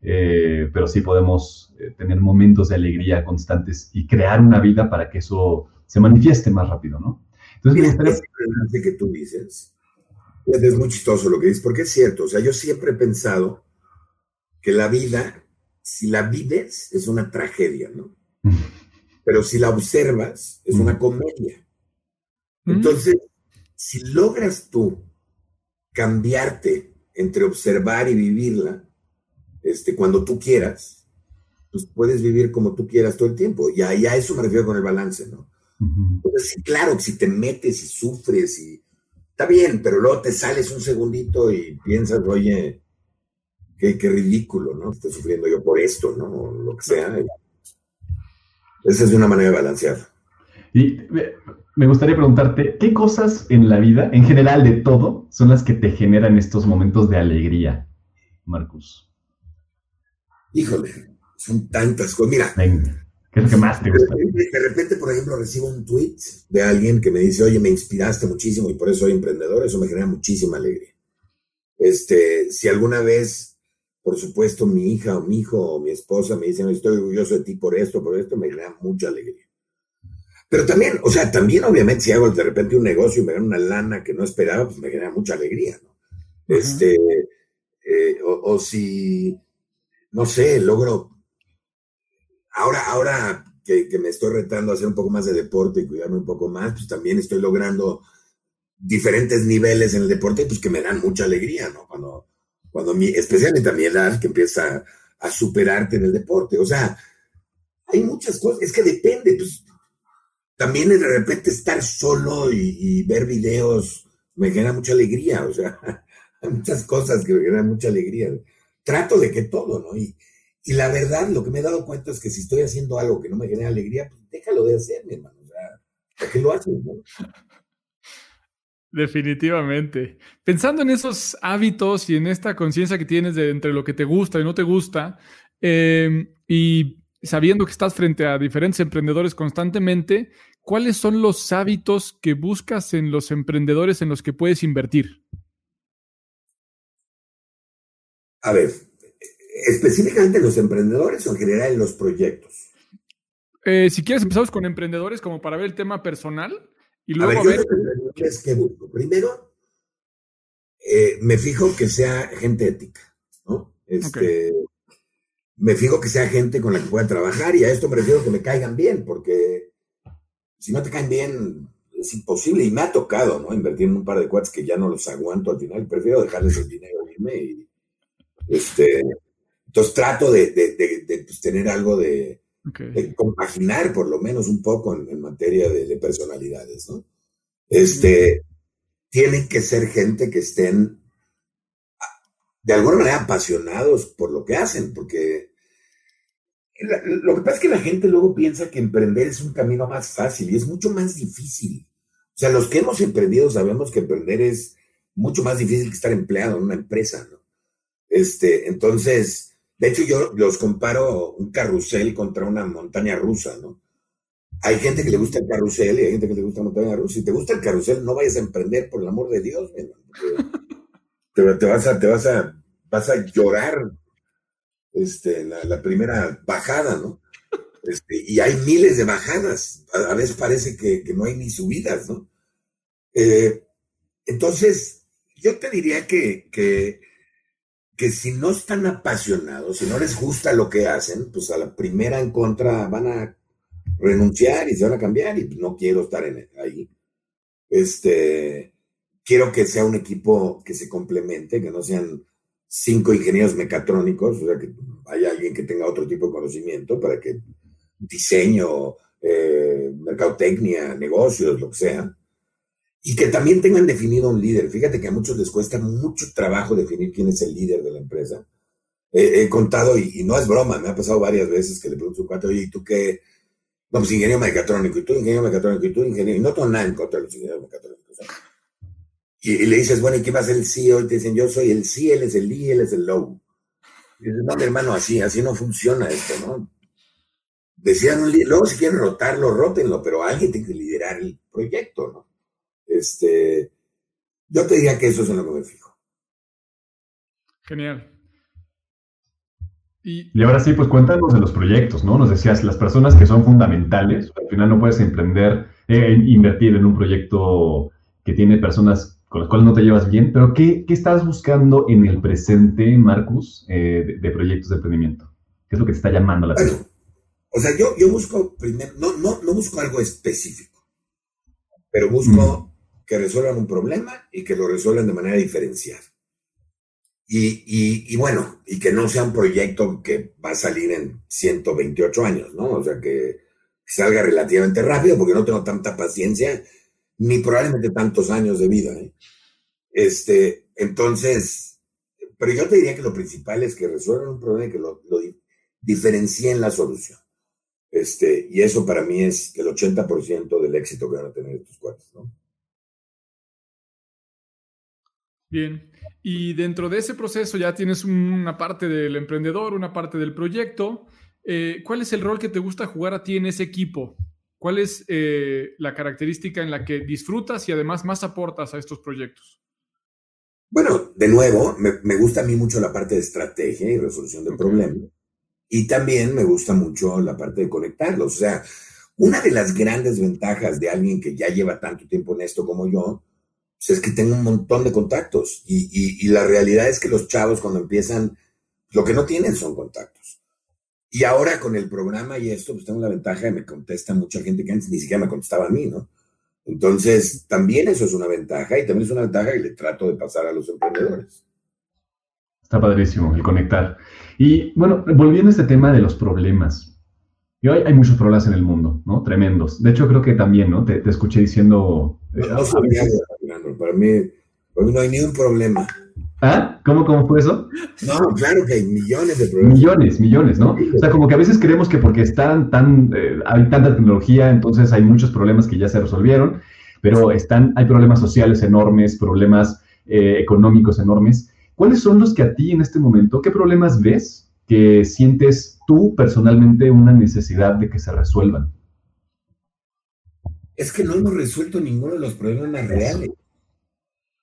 eh, pero sí podemos eh, tener momentos de alegría constantes y crear una vida para que eso se manifieste más rápido, ¿no? Entonces, que tú dices, es muy chistoso lo que dices, porque es cierto, o sea, yo siempre he pensado que la vida, si la vives, es una tragedia, ¿no? Pero si la observas, es una comedia. Entonces, si logras tú cambiarte entre observar y vivirla, este, cuando tú quieras, pues puedes vivir como tú quieras todo el tiempo. Y a, a eso me refiero con el balance, ¿no? Entonces, claro, si te metes y sufres y está bien, pero luego te sales un segundito y piensas, oye, qué, ridículo, ¿no? Estoy sufriendo yo por esto, ¿no? Lo que sea. Esa es una manera de balancear. Y me gustaría preguntarte, ¿qué cosas en la vida, en general de todo, son las que te generan estos momentos de alegría, Marcus? Híjole, son tantas cosas. Mira, ¿qué es lo que más te gusta? De repente, por ejemplo, recibo un tweet de alguien que me dice, oye, me inspiraste muchísimo y por eso soy emprendedor, eso me genera muchísima alegría. Este, si alguna vez, por supuesto, mi hija o mi hijo o mi esposa me dicen, estoy orgulloso de ti por esto, por esto, me genera mucha alegría. Pero también, o sea, también obviamente si hago de repente un negocio y me gano una lana que no esperaba, pues me genera mucha alegría, ¿no? Este, eh, o, si, no sé, logro, ahora, ahora que, me estoy retando a hacer un poco más de deporte y cuidarme un poco más, pues también estoy logrando diferentes niveles en el deporte, pues que me dan mucha alegría, ¿no? Cuando, cuando mi, especialmente a mi edad, que empieza a superarte en el deporte. O sea, hay muchas cosas, es que depende, pues también de repente estar solo y, ver videos me genera mucha alegría, o sea, hay muchas cosas que me generan mucha alegría. Trato de que todo, ¿no? Y, y la verdad, lo que me he dado cuenta es que si estoy haciendo algo que no me genera alegría, pues déjalo de hacer, mi hermano. ¿por qué lo haces? Definitivamente. Pensando en esos hábitos y en esta conciencia que tienes de entre lo que te gusta y no te gusta, eh, y sabiendo que estás frente a diferentes emprendedores constantemente, ¿cuáles son los hábitos que buscas en los emprendedores en los que puedes invertir? A ver, específicamente en los emprendedores o en general en los proyectos. Eh, si quieres empezamos con emprendedores como para ver el tema personal y luego a ver... Primero, eh, me fijo que sea gente ética, ¿no? Este, me fijo que sea gente con la que pueda trabajar y a esto me refiero que me caigan bien, porque si no te caen bien es imposible y me ha tocado, ¿no? Invertir en un par de cuates que ya no los aguanto al final, prefiero dejarles el dinero irme y este, entonces trato de, pues, tener algo de, compaginar por lo menos un poco en, materia de, personalidades, ¿no? Este, tienen que ser gente que estén de alguna manera apasionados por lo que hacen, porque lo que pasa es que la gente luego piensa que emprender es un camino más fácil y es mucho más difícil. O sea, los que hemos emprendido sabemos que emprender es mucho más difícil que estar empleado en una empresa, ¿no? Este, entonces, de hecho yo los comparo un carrusel contra una montaña rusa, ¿no? Hay gente que le gusta el carrusel y hay gente que le gusta la montaña rusa. Si te gusta el carrusel, no vayas a emprender, por el amor de Dios, te, vas a, te vas a vas a llorar este, la, primera bajada, ¿no? Este, y hay miles de bajadas, a, veces parece que, no hay ni subidas, ¿no? Eh, entonces, yo te diría que, que, que, si no están apasionados, si no les gusta lo que hacen, pues a la primera en contra van a renunciar y se van a cambiar y no quiero estar en, ahí. Este, quiero que sea un equipo que se complemente, que no sean cinco ingenieros mecatrónicos, o sea, que haya alguien que tenga otro tipo de conocimiento para que diseño, eh, mercadotecnia, negocios, lo que sea, y que también tengan definido un líder. Fíjate que a muchos les cuesta mucho trabajo definir quién es el líder de la empresa. he contado, y, no es broma, me ha pasado varias veces que le pregunto a su cuate, oye, ¿y tú qué? No, pues ingeniero mecatrónico, y tú ingeniero mecatrónico, y tú ingeniero, y no tengo nada en contra de los ingenieros mecatrónicos. Y, le dices, bueno, ¿y qué va a ser el CEO? Y te dicen, yo soy el C, él es el I, él es el low. Y dices, no, mi hermano, así, así no funciona esto, ¿no? Decían un luego si quieren rotarlo, rótenlo, pero alguien tiene que liderar el proyecto, ¿no? Este, yo te diría que eso es en lo que me fijo. Genial. Y, ahora sí, pues cuéntanos de los proyectos, ¿no? Nos decías, las personas que son fundamentales, al final no puedes emprender, eh, invertir en un proyecto que tiene personas con las cuales no te llevas bien, pero ¿qué, qué estás buscando en el presente, Marcus, eh, de, proyectos de emprendimiento? ¿Qué es lo que te está llamando la atención? o sea, yo, yo busco primero, no, no, no busco algo específico, pero busco mm. Que resuelvan un problema y que lo resuelvan de manera diferenciada. Y, bueno, y que no sea un proyecto que va a salir en 128 años, ¿no? O sea, que salga relativamente rápido porque no tengo tanta paciencia ni probablemente tantos años de vida. ¿eh? Este, entonces, pero yo te diría que lo principal es que resuelvan un problema y que lo, lo diferencien la solución. Este, y eso para mí es el 80% del éxito que van a tener estos cuates, ¿no? Bien. Y dentro de ese proceso ya tienes una parte del emprendedor, una parte del proyecto. Eh, ¿Cuál es el rol que te gusta jugar a ti en ese equipo? ¿Cuál es eh, la característica en la que disfrutas y además más aportas a estos proyectos? Bueno, de nuevo, me, gusta a mí mucho la parte de estrategia y resolución de problemas. Y también me gusta mucho la parte de conectarlos. O sea, una de las grandes ventajas de alguien que ya lleva tanto tiempo en esto como yo pues es que tengo un montón de contactos y, la realidad es que los chavos cuando empiezan, lo que no tienen son contactos. Y ahora con el programa y esto, pues tengo la ventaja de que me contesta mucha gente que antes ni siquiera me contestaba a mí, ¿no? Entonces, también eso es una ventaja y también es una ventaja que le trato de pasar a los emprendedores. Está padrísimo el conectar. Y bueno, volviendo a este tema de los problemas. Y hoy hay muchos problemas en el mundo, ¿no? Tremendos. De hecho, creo que también, ¿no? Te, escuché diciendo... Eh, para mí, no hay ni un problema. ¿Ah? ¿Cómo, ¿Cómo fue eso? No, claro que hay millones de problemas. Millones, millones, ¿no? O sea, como que a veces creemos que porque están tan, eh, hay tanta tecnología, entonces hay muchos problemas que ya se resolvieron, pero están, hay problemas sociales enormes, problemas eh, económicos enormes. ¿Cuáles son los que a ti en este momento, qué problemas ves que sientes tú personalmente una necesidad de que se resuelvan? Es que no hemos resuelto ninguno de los problemas reales.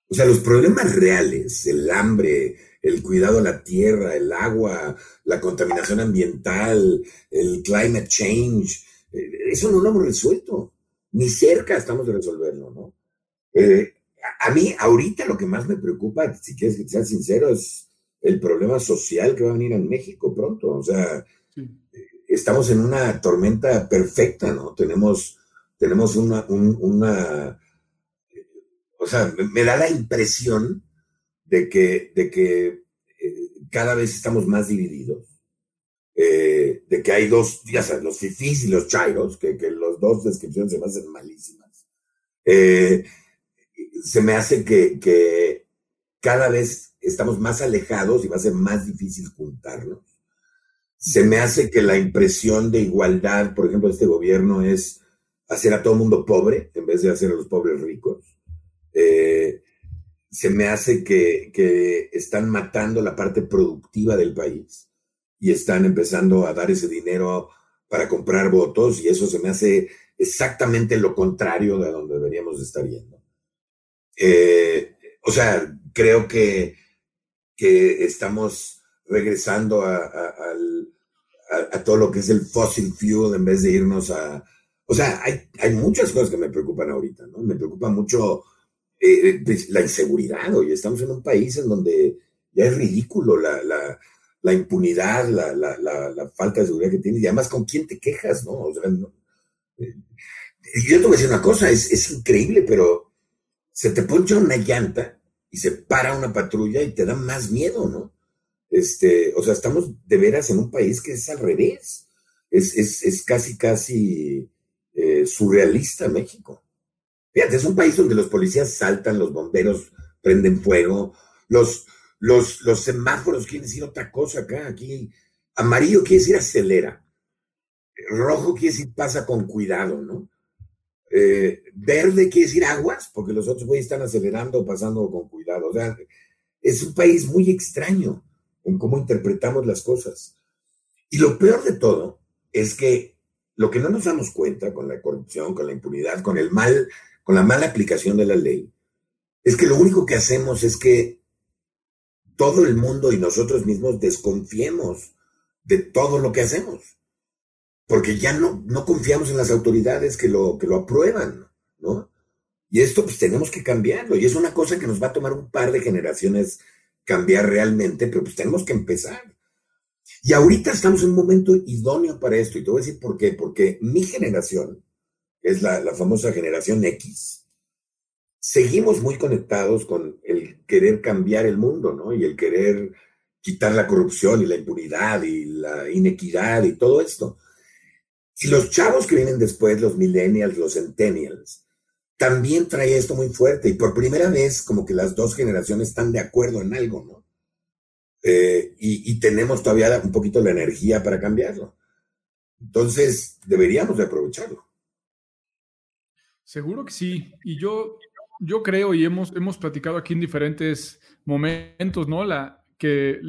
O sea, los problemas reales, el hambre, el cuidado a la tierra, el agua, la contaminación ambiental, el climate change, eh, eso no lo hemos resuelto. Ni cerca estamos de resolverlo, ¿no? Eh, a mí, ahorita lo que más me preocupa, si quieres que sea sincero, es el problema social que va a venir en México pronto. O sea, estamos en una tormenta perfecta, ¿no? Tenemos, tenemos una, una o sea, me, da la impresión de que, de que eh, cada vez estamos más divididos, eh, de que hay dos, ya sabes, los fifís y los chairos, que, que los dos descripciones se me hacen malísimas. Eh, se me hace que, que cada vez estamos más alejados y va a ser más difícil juntarnos. Se me hace que la impresión de igualdad, por ejemplo, de este gobierno es hacer a todo el mundo pobre en vez de hacer a los pobres ricos. Eh, se me hace que, están matando la parte productiva del país y están empezando a dar ese dinero para comprar votos y eso se me hace exactamente lo contrario de donde deberíamos estar yendo. Eh, o sea, creo que, que estamos regresando a, a, todo lo que es el fossil fuel en vez de irnos a... O sea, hay, hay muchas cosas que me preocupan ahorita, ¿no? Me preocupa mucho eh, eh, pues, la inseguridad. Hoy estamos en un país en donde ya es ridículo la, la, impunidad, la, la, falta de seguridad que tienes y además con quién te quejas, ¿no? O sea, eh, yo te voy a decir una cosa, es, es increíble, pero se te poncha una llanta y se para una patrulla y te da más miedo, ¿no? Este, o sea, estamos de veras en un país que es al revés. Es, es, es casi, casi surrealista México. Fíjate, es un país donde los policías saltan, los bomberos prenden fuego, los, los, los semáforos quieren decir otra cosa acá. Aquí, amarillo quiere decir acelera. Rojo quiere decir pasa con cuidado, ¿no? Eh, verde quiere decir aguas, porque los otros güeyes están acelerando o pasando con cuidado. O sea, es un país muy extraño en cómo interpretamos las cosas. Y lo peor de todo es que lo que no nos damos cuenta con la corrupción, con la impunidad, con el mal con la mala aplicación de la ley, es que lo único que hacemos es que todo el mundo y nosotros mismos desconfiemos de todo lo que hacemos. Porque ya no, no confiamos en las autoridades que lo, que lo aprueban, ¿no? Y esto pues tenemos que cambiarlo. Y es una cosa que nos va a tomar un par de generaciones cambiar realmente, pero pues tenemos que empezar. Y ahorita estamos en un momento idóneo para esto. Y te voy a decir por qué. Porque mi generación, es la, la famosa generación X, seguimos muy conectados con el querer cambiar el mundo, ¿no? Y el querer quitar la corrupción y la impunidad y la inequidad y todo esto. Y los chavos que vienen después, los millennials, los centennials, también trae esto muy fuerte y por primera vez como que las dos generaciones están de acuerdo en algo, ¿no? Eh, y, tenemos todavía un poquito la energía para cambiarlo. Entonces, deberíamos de aprovecharlo. Seguro que sí. Y yo, yo creo, y hemos, hemos platicado aquí en diferentes momentos, ¿no? La, que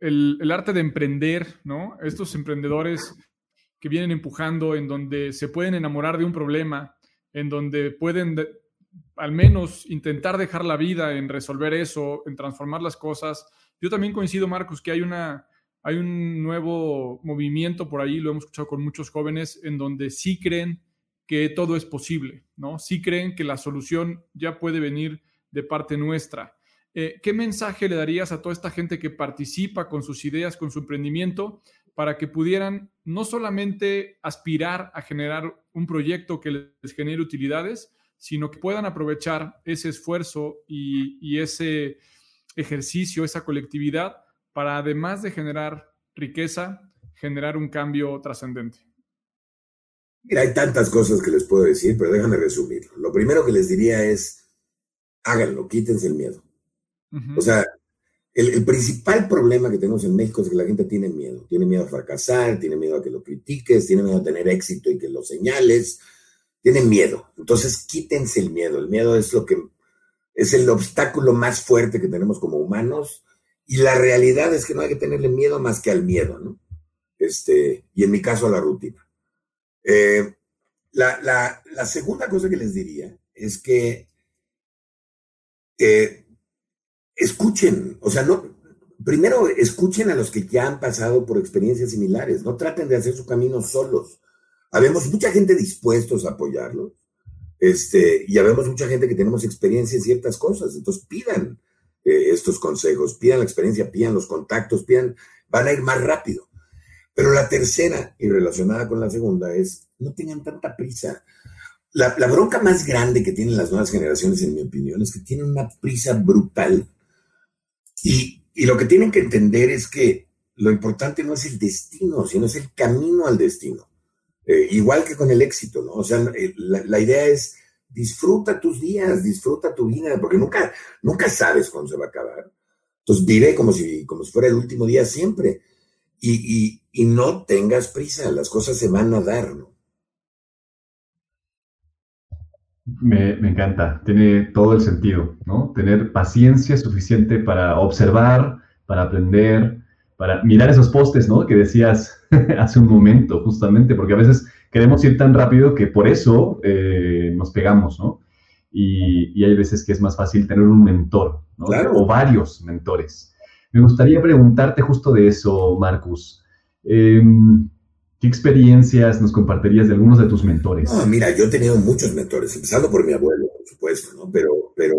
el, el arte de emprender, ¿no? Estos emprendedores que vienen empujando, en donde se pueden enamorar de un problema, en donde pueden al menos intentar dejar la vida en resolver eso, en transformar las cosas. Yo también coincido, Marcos, que hay, una, hay un nuevo movimiento por ahí, lo hemos escuchado con muchos jóvenes, en donde sí creen que todo es posible, ¿no? Sí creen que la solución ya puede venir de parte nuestra. Eh, ¿Qué mensaje le darías a toda esta gente que participa con sus ideas, con su emprendimiento, para que pudieran no solamente aspirar a generar un proyecto que les genere utilidades, sino que puedan aprovechar ese esfuerzo y, ese ejercicio, esa colectividad, para además de generar riqueza, generar un cambio trascendente. Mira, hay tantas cosas que les puedo decir, pero déjame resumirlo. Lo primero que les diría es, háganlo, quítense el miedo. O sea, el, principal problema que tenemos en México es que la gente tiene miedo. Tiene miedo a fracasar, tiene miedo a que lo critiques, tiene miedo a tener éxito y que lo señales. Tiene miedo. Entonces, quítense el miedo. El miedo es lo que es el obstáculo más fuerte que tenemos como humanos. Y la realidad es que no hay que tenerle miedo más que al miedo, ¿no? Este, y en mi caso a la rutina. Eh, la, segunda cosa que les diría es que eh, escuchen, o sea, no, primero escuchen a los que ya han pasado por experiencias similares, no traten de hacer su camino solos. Habemos mucha gente dispuestos a apoyarlos, este, y habemos mucha gente que tenemos experiencia en ciertas cosas, entonces pidan eh, estos consejos, pidan la experiencia, pidan los contactos, pidan, van a ir más rápido. Pero la tercera, y relacionada con la segunda, es no tengan tanta prisa. La, la, bronca más grande que tienen las nuevas generaciones, en mi opinión, es que tienen una prisa brutal y, lo que tienen que entender es que lo importante no es el destino, sino es el camino al destino. Eh, igual que con el éxito, ¿no? O sea, eh, la, idea es disfruta tus días, disfruta tu vida, porque nunca, nunca sabes cuándo se va a acabar. Entonces vive como si, como si fuera el último día siempre. Y, y no tengas prisa, las cosas se van a dar, ¿no? Me, encanta, tiene todo el sentido, ¿no? Tener paciencia suficiente para observar, para aprender, para mirar esos postes, ¿no? Que decías hace un momento, justamente, porque a veces queremos ir tan rápido que por eso eh, nos pegamos, ¿no? Y, hay veces que es más fácil tener un mentor, ¿no? O varios mentores. Me gustaría preguntarte justo de eso, Marcus. Em, ¿Qué experiencias nos compartirías de algunos de tus mentores? mira, yo he tenido muchos mentores, empezando por mi abuelo, por supuesto, ¿no? Pero, pero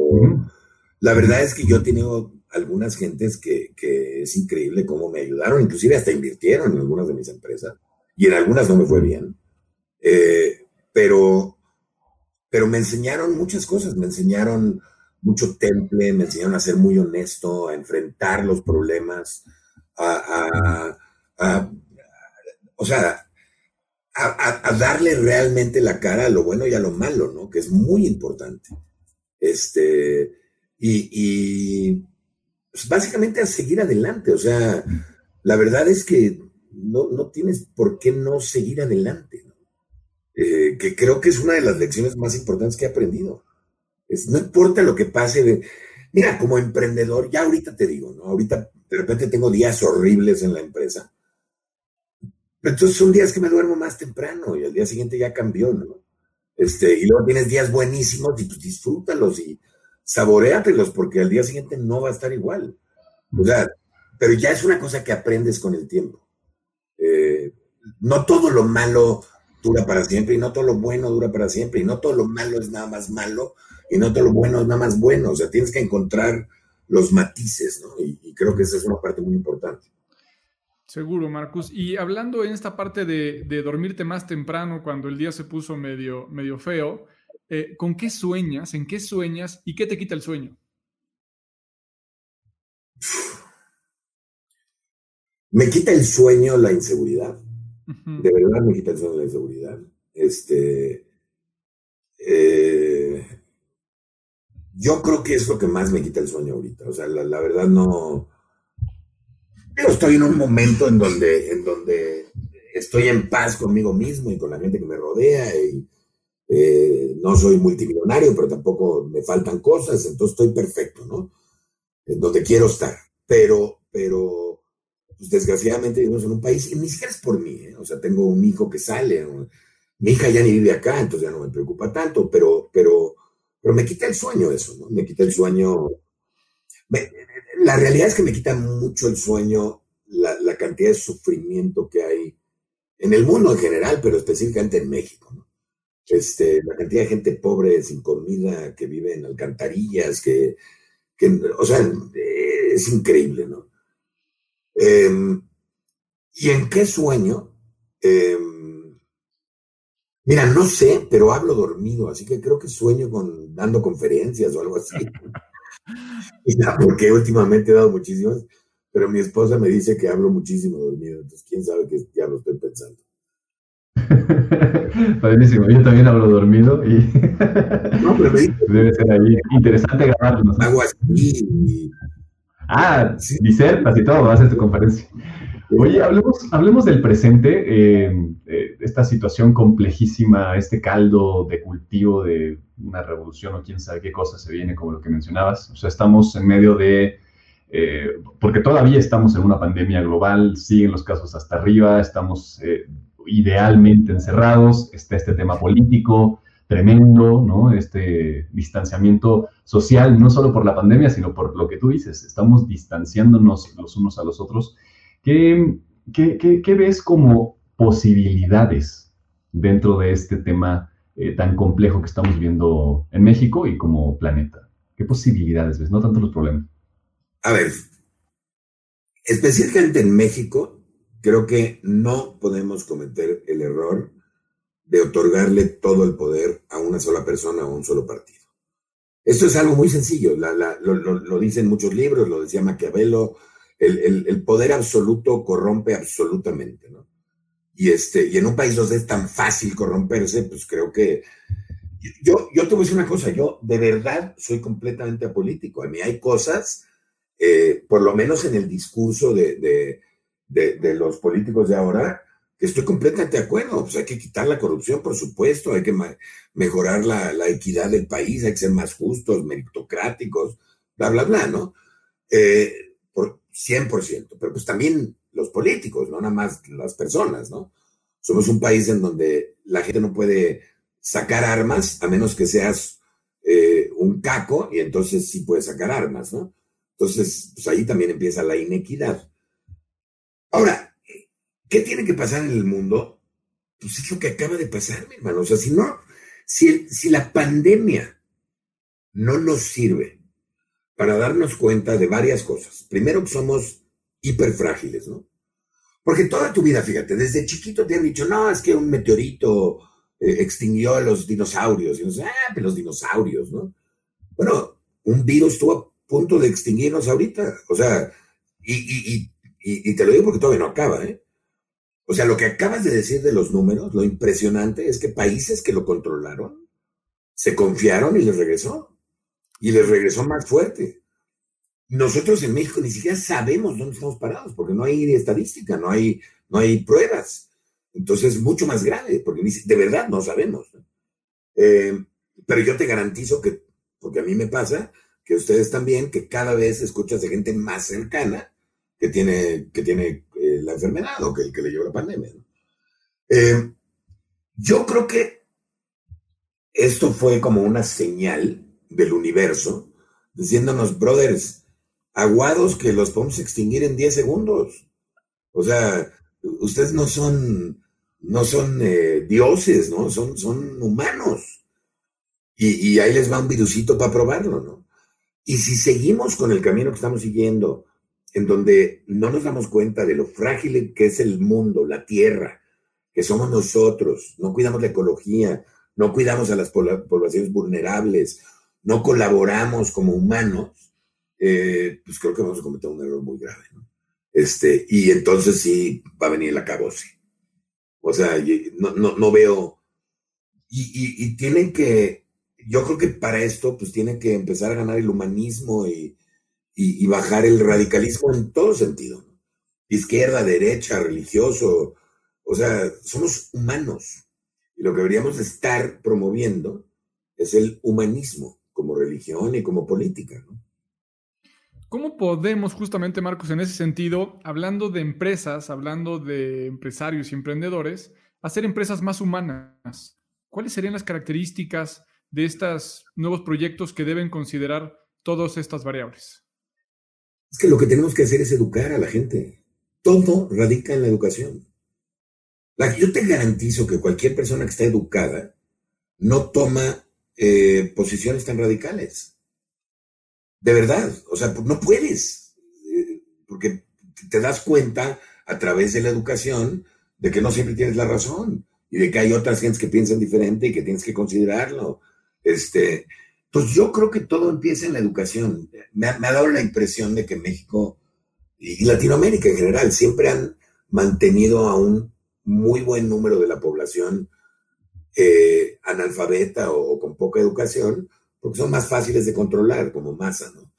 la verdad es que yo he tenido algunas gentes que, que, es increíble cómo me ayudaron, inclusive hasta invirtieron en algunas de mis empresas, y en algunas no me fue bien. Eh, pero, pero me enseñaron muchas cosas, me enseñaron mucho temple, me enseñaron a ser muy honesto, a enfrentar los problemas, a, a o sea, a, darle realmente la cara a lo bueno y a lo malo, ¿no? Que es muy importante. Este, y, pues, básicamente a seguir adelante, o sea, la verdad es que no, tienes por qué no seguir adelante, ¿no? Eh, que creo que es una de las lecciones más importantes que he aprendido. Es, no importa lo que pase, mira, como emprendedor, ya ahorita te digo, ¿no? Ahorita de repente tengo días horribles en la empresa entonces son días que me duermo más temprano y al día siguiente ya cambió, ¿no? Este, y luego tienes días buenísimos y pues disfrútalos y saboreatelos porque al día siguiente no va a estar igual. O sea, pero ya es una cosa que aprendes con el tiempo. Eh, no todo lo malo dura para siempre y no todo lo bueno dura para siempre y no todo lo malo es nada más malo y no todo lo bueno es nada más bueno. O sea, tienes que encontrar los matices, ¿no? Y, creo que esa es una parte muy importante. Seguro, Marcus. Y hablando en esta parte de, dormirte más temprano cuando el día se puso medio, medio feo, eh, ¿con qué sueñas? ¿En qué sueñas? ¿Y qué te quita el sueño? Me quita el sueño la inseguridad. De verdad me quita el sueño la inseguridad. Este. Eh, yo creo que es lo que más me quita el sueño ahorita. O sea, la, verdad no. Yo estoy en un momento en donde, en donde estoy en paz conmigo mismo y con la gente que me rodea. Y eh, no soy multimillonario, pero tampoco me faltan cosas. Entonces estoy perfecto, ¿no? En donde quiero estar. Pero, pero, pues desgraciadamente vivimos en un país, y ni siquiera es por mí, ¿eh? o sea, tengo un hijo que sale, mi hija ya ni vive acá, entonces ya no me preocupa tanto, pero, pero, pero me quita el sueño eso, ¿no? Me quita el sueño. la realidad es que me quita mucho el sueño la, cantidad de sufrimiento que hay en el mundo en general, pero específicamente en México, ¿no? Este, la cantidad de gente pobre, sin comida, que vive en alcantarillas, que, que o sea, es increíble, ¿no? Em, ¿Y en qué sueño? Em, mira, no sé, pero hablo dormido, así que creo que sueño con dando conferencias o algo así. porque últimamente he dado muchísimas, pero mi esposa me dice que hablo muchísimo dormido, entonces quién sabe qué ya lo estoy pensando. Padrísimo, yo también hablo dormido y no, pero debe ser ahí interesante. Hago así Ah, sí. disertas y todo, haces tu conferencia. Oye, hablemos, hablemos del presente, eh, eh, esta situación complejísima, este caldo de cultivo de una revolución o quién sabe qué cosa se viene, como lo que mencionabas. O sea, estamos en medio de, eh, porque todavía estamos en una pandemia global, siguen los casos hasta arriba, estamos idealmente encerrados, está este tema político, tremendo, ¿no? Este distanciamiento social, no solo por la pandemia, sino por lo que tú dices, estamos distanciándonos los unos a los otros. ¿Qué, qué, ves como posibilidades dentro de este tema eh, tan complejo que estamos viendo en México y como planeta? ¿Qué posibilidades ves? No tanto los problemas. A ver, especialmente en México, creo que no podemos cometer el error de otorgarle todo el poder a una sola persona o a un solo partido. Esto es algo muy sencillo, lo, dicen muchos libros, lo decía Maquiavelo, el, poder absoluto corrompe absolutamente, ¿no? Y, este, y en un país donde es tan fácil corromperse, pues creo que... Yo, yo te voy a decir una cosa, yo de verdad soy completamente apolítico. A mí hay cosas, eh, por lo menos en el discurso de los políticos de ahora, que estoy completamente de acuerdo. Pues hay que quitar la corrupción, por supuesto, hay que mejorar la, equidad del país, hay que ser más justos, meritocráticos, bla, bla, bla, ¿no? Eh, por 100%, pero pues también los políticos, no nada más las personas, ¿no? Somos un país en donde la gente no puede sacar armas a menos que seas eh, un caco y entonces sí puedes sacar armas, ¿no? Entonces, pues ahí también empieza la inequidad. Ahora, ¿Qué tiene que pasar en el mundo? Pues es lo que acaba de pasar, mi hermano. O sea, si no, si, la pandemia no nos sirve para darnos cuenta de varias cosas. Primero que somos hiperfrágiles, ¿no? Porque toda tu vida, fíjate, desde chiquito te han dicho, no, es que un meteorito eh, extinguió a los dinosaurios. Y nos, ah, pero pues los dinosaurios, ¿no? Bueno, un virus estuvo a punto de extinguirnos ahorita. O sea, y, y, y te lo digo porque todavía no acaba, ¿eh? O sea, lo que acabas de decir de los números, lo impresionante es que países que lo controlaron se confiaron y les regresó. Y les regresó más fuerte. Nosotros en México ni siquiera sabemos dónde estamos parados, porque no hay estadística, no hay, no hay pruebas. Entonces es mucho más grave, porque de verdad no sabemos. Eh, pero yo te garantizo que, porque a mí me pasa, que ustedes también, que cada vez escuchas de gente más cercana que tiene, que tiene la enfermedad o que que le llevó la pandemia. Eh, yo creo que esto fue como una señal del universo diciéndonos, brothers, aguados que los podemos extinguir en 10 segundos. O sea, ustedes no son, no son eh, dioses, ¿no? Son, son humanos. Y, y, ahí les va un virusito para probarlo, ¿no? Y si seguimos con el camino que estamos siguiendo, en donde no nos damos cuenta de lo frágil que es el mundo, la tierra, que somos nosotros, no cuidamos la ecología, no cuidamos a las poblaciones vulnerables, no colaboramos como humanos, eh, pues creo que vamos a cometer un error muy grave, ¿no? Este, y entonces sí va a venir el acabose. O sea, no, no, no veo. Y, y, tienen que, yo creo que para esto, pues tienen que empezar a ganar el humanismo y, y bajar el radicalismo en todo sentido. Izquierda, derecha, religioso. O sea, somos humanos. Y lo que deberíamos estar promoviendo es el humanismo como religión y como política. ¿no? ¿Cómo podemos justamente, Marcos, en ese sentido, hablando de empresas, hablando de empresarios y emprendedores, hacer empresas más humanas? ¿Cuáles serían las características de estos nuevos proyectos que deben considerar todas estas variables? Es que lo que tenemos que hacer es educar a la gente. Todo radica en la educación. yo te garantizo que cualquier persona que está educada no toma eh, posiciones tan radicales. De verdad, o sea, no puedes, eh, porque te das cuenta a través de la educación de que no siempre tienes la razón y de que hay otras gentes que piensan diferente y que tienes que considerarlo. Este, pues yo creo que todo empieza en la educación. Me ha, dado la impresión de que México y Latinoamérica en general siempre han mantenido a un muy buen número de la población eh, analfabeta o, con poca educación, porque son más fáciles de controlar como masa, ¿no?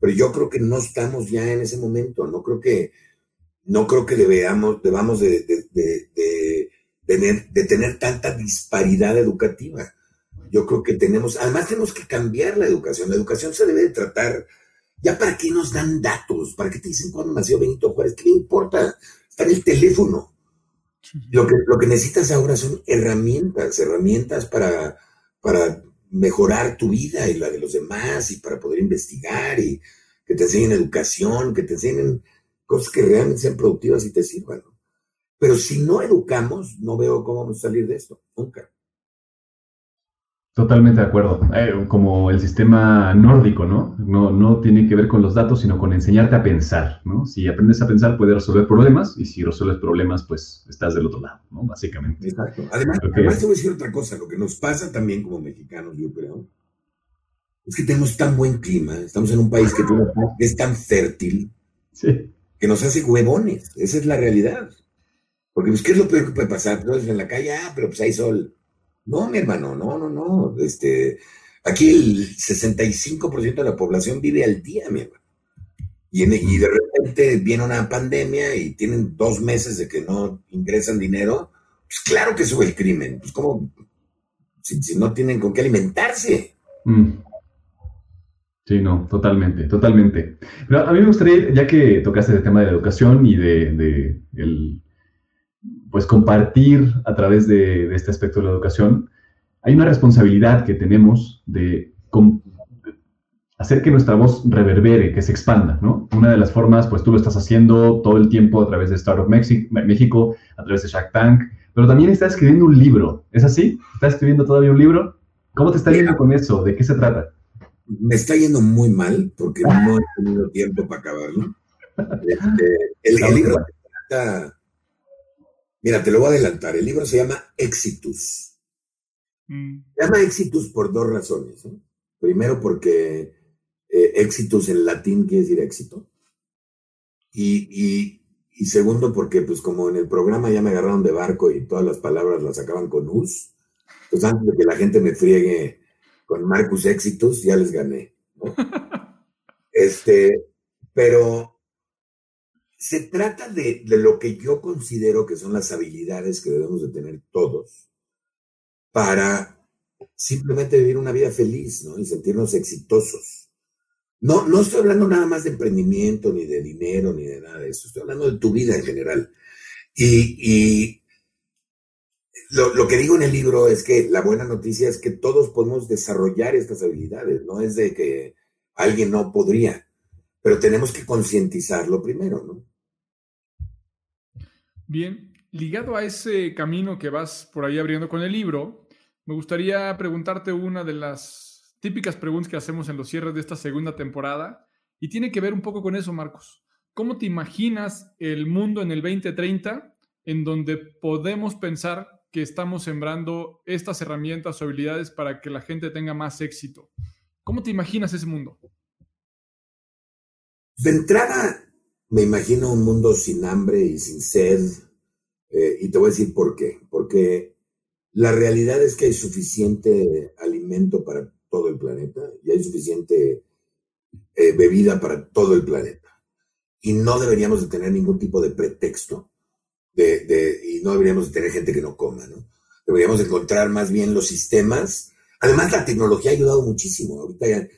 Pero yo creo que no estamos ya en ese momento, no creo que, no creo que debamos, debamos de, de, tener, de tener tanta disparidad educativa. Yo creo que tenemos, además tenemos que cambiar la educación. La educación se debe de tratar, ya para qué nos dan datos, para qué te dicen cuándo nació Benito Juárez, ¿qué me importa? Está en el teléfono. Lo que, lo que necesitas ahora son herramientas, herramientas para, para mejorar tu vida y la de los demás y para poder investigar y que te enseñen educación, que te enseñen cosas que realmente sean productivas y te sirvan. Pero si no educamos, no veo cómo vamos a salir de esto, nunca. Totalmente de acuerdo. Eh, como el sistema nórdico, ¿no? ¿no? No tiene que ver con los datos, sino con enseñarte a pensar, ¿no? Si aprendes a pensar, puedes resolver problemas, y si resuelves problemas, pues estás del otro lado, ¿no? Básicamente. Exacto. Además, además te voy a decir otra cosa, lo que nos pasa también como mexicanos, yo creo, es que tenemos tan buen clima, estamos en un país que, es tan fértil, que nos hace huevones, esa es la realidad. Porque, pues, ¿qué es lo peor que puede pasar? Entonces, en la calle, ah, pero pues hay sol no, mi hermano, no, no, no. Este, aquí el 65% de la población vive al día, mi hermano. Y, de repente viene una pandemia y tienen dos meses de que no ingresan dinero, pues claro que sube el crimen. Pues como si, no tienen con qué alimentarse. Mm. Sí, no, totalmente, totalmente. Pero a mí me gustaría, ya que tocaste el tema de la educación y de, de el, pues compartir a través de, este aspecto de la educación, hay una responsabilidad que tenemos de, hacer que nuestra voz reverbere, que se expanda, ¿no? Una de las formas, pues tú lo estás haciendo todo el tiempo a través de Startup México, a través de Shark Tank, pero también estás escribiendo un libro, ¿es así? ¿Estás escribiendo todavía un libro? ¿Cómo te está yendo con eso? ¿De qué se trata? Me está yendo muy mal porque no he tenido tiempo para acabarlo. Este, el, el libro trata Mira, te lo voy a adelantar. El libro se llama Exitus. Mm. Se llama Exitus por dos razones. Primero, porque eh, Exitus en latín quiere decir éxito. Y, segundo, porque pues como en el programa ya me agarraron de barco y todas las palabras las sacaban con us, pues antes de que la gente me friegue con Marcus Exitus, ya les gané. este, pero se trata de, lo que yo considero que son las habilidades que debemos de tener todos para simplemente vivir una vida feliz, ¿no? Y sentirnos exitosos. No, no estoy hablando nada más de emprendimiento, ni de dinero, ni de nada de eso. Estoy hablando de tu vida en general. Y, lo, lo, que digo en el libro es que la buena noticia es que todos podemos desarrollar estas habilidades. No es de que alguien no podría, pero tenemos que concientizarlo primero, ¿no? Bien, ligado a ese camino que vas por ahí abriendo con el libro, me gustaría preguntarte una de las típicas preguntas que hacemos en los cierres de esta segunda temporada y tiene que ver un poco con eso, Marcos. ¿Cómo te imaginas el mundo en el 2030 en donde podemos pensar que estamos sembrando estas herramientas o habilidades para que la gente tenga más éxito? ¿Cómo te imaginas ese mundo? De entrada, me imagino un mundo sin hambre y sin sed. Eh, y te voy a decir por qué. Porque la realidad es que hay suficiente alimento para todo el planeta y hay suficiente eh, bebida para todo el planeta. Y no deberíamos de tener ningún tipo de pretexto de, y no deberíamos de tener gente que no coma, ¿no? Deberíamos encontrar más bien los sistemas. Además, la tecnología ha ayudado muchísimo. Ahorita ya,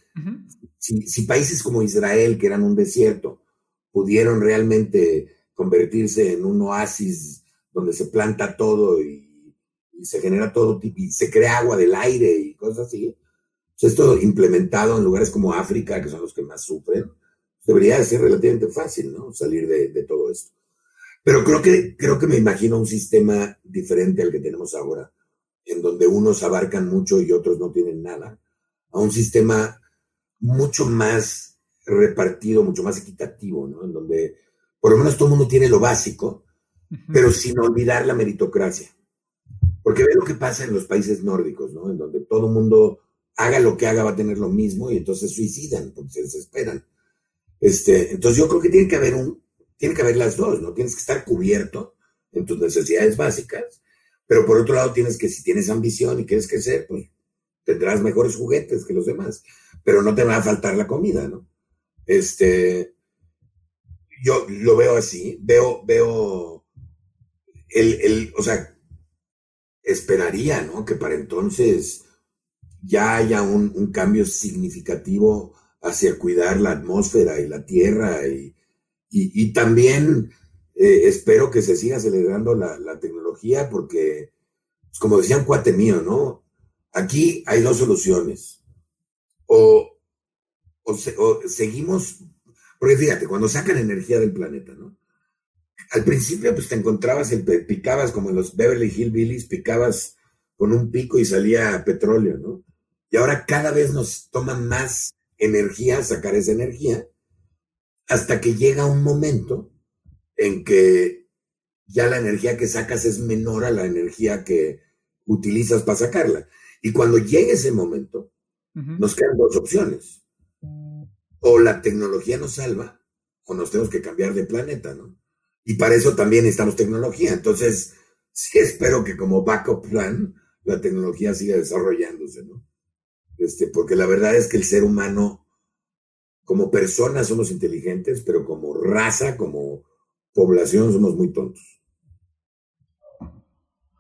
si, países como Israel, que eran un desierto, pudieron realmente convertirse en un oasis donde se planta todo y, se genera todo, y se crea agua del aire y cosas así. Pues esto implementado en lugares como África, que son los que más sufren, debería ser relativamente fácil, ¿no? Salir de, de, todo esto. Pero creo que, creo que me imagino un sistema diferente al que tenemos ahora, en donde unos abarcan mucho y otros no tienen nada, a un sistema mucho más repartido, mucho más equitativo, ¿no? En donde por lo menos todo el mundo tiene lo básico, pero sin olvidar la meritocracia. Porque ve lo que pasa en los países nórdicos, ¿no? En donde todo el mundo haga lo que haga va a tener lo mismo y entonces suicidan porque se desesperan. Este, entonces yo creo que tiene que haber un, tiene que haber las dos, ¿no? Tienes que estar cubierto en tus necesidades básicas, pero por otro lado tienes que, si tienes ambición y quieres crecer, pues tendrás mejores juguetes que los demás, pero no te va a faltar la comida, ¿no? Este, yo lo veo así, veo, veo el, el, o sea, esperaría, ¿no? Que para entonces ya haya un, cambio significativo hacia cuidar la atmósfera y la tierra y, y, también eh, espero que se siga acelerando la, la tecnología porque, pues, como decía un cuate mío, ¿no? Aquí hay dos soluciones. O o, seguimos, porque fíjate, cuando sacan energía del planeta, ¿no? Al principio, pues te encontrabas, picabas como en los Beverly Hillbillies, picabas con un pico y salía petróleo, ¿no? Y ahora cada vez nos toma más energía sacar esa energía, hasta que llega un momento en que ya la energía que sacas es menor a la energía que utilizas para sacarla. Y cuando llegue ese momento, nos quedan dos opciones o la tecnología nos salva o nos tenemos que cambiar de planeta, ¿no? Y para eso también necesitamos tecnología. Entonces, sí espero que como backup plan la tecnología siga desarrollándose, ¿no? Este, porque la verdad es que el ser humano, como persona somos inteligentes, pero como raza, como población somos muy tontos.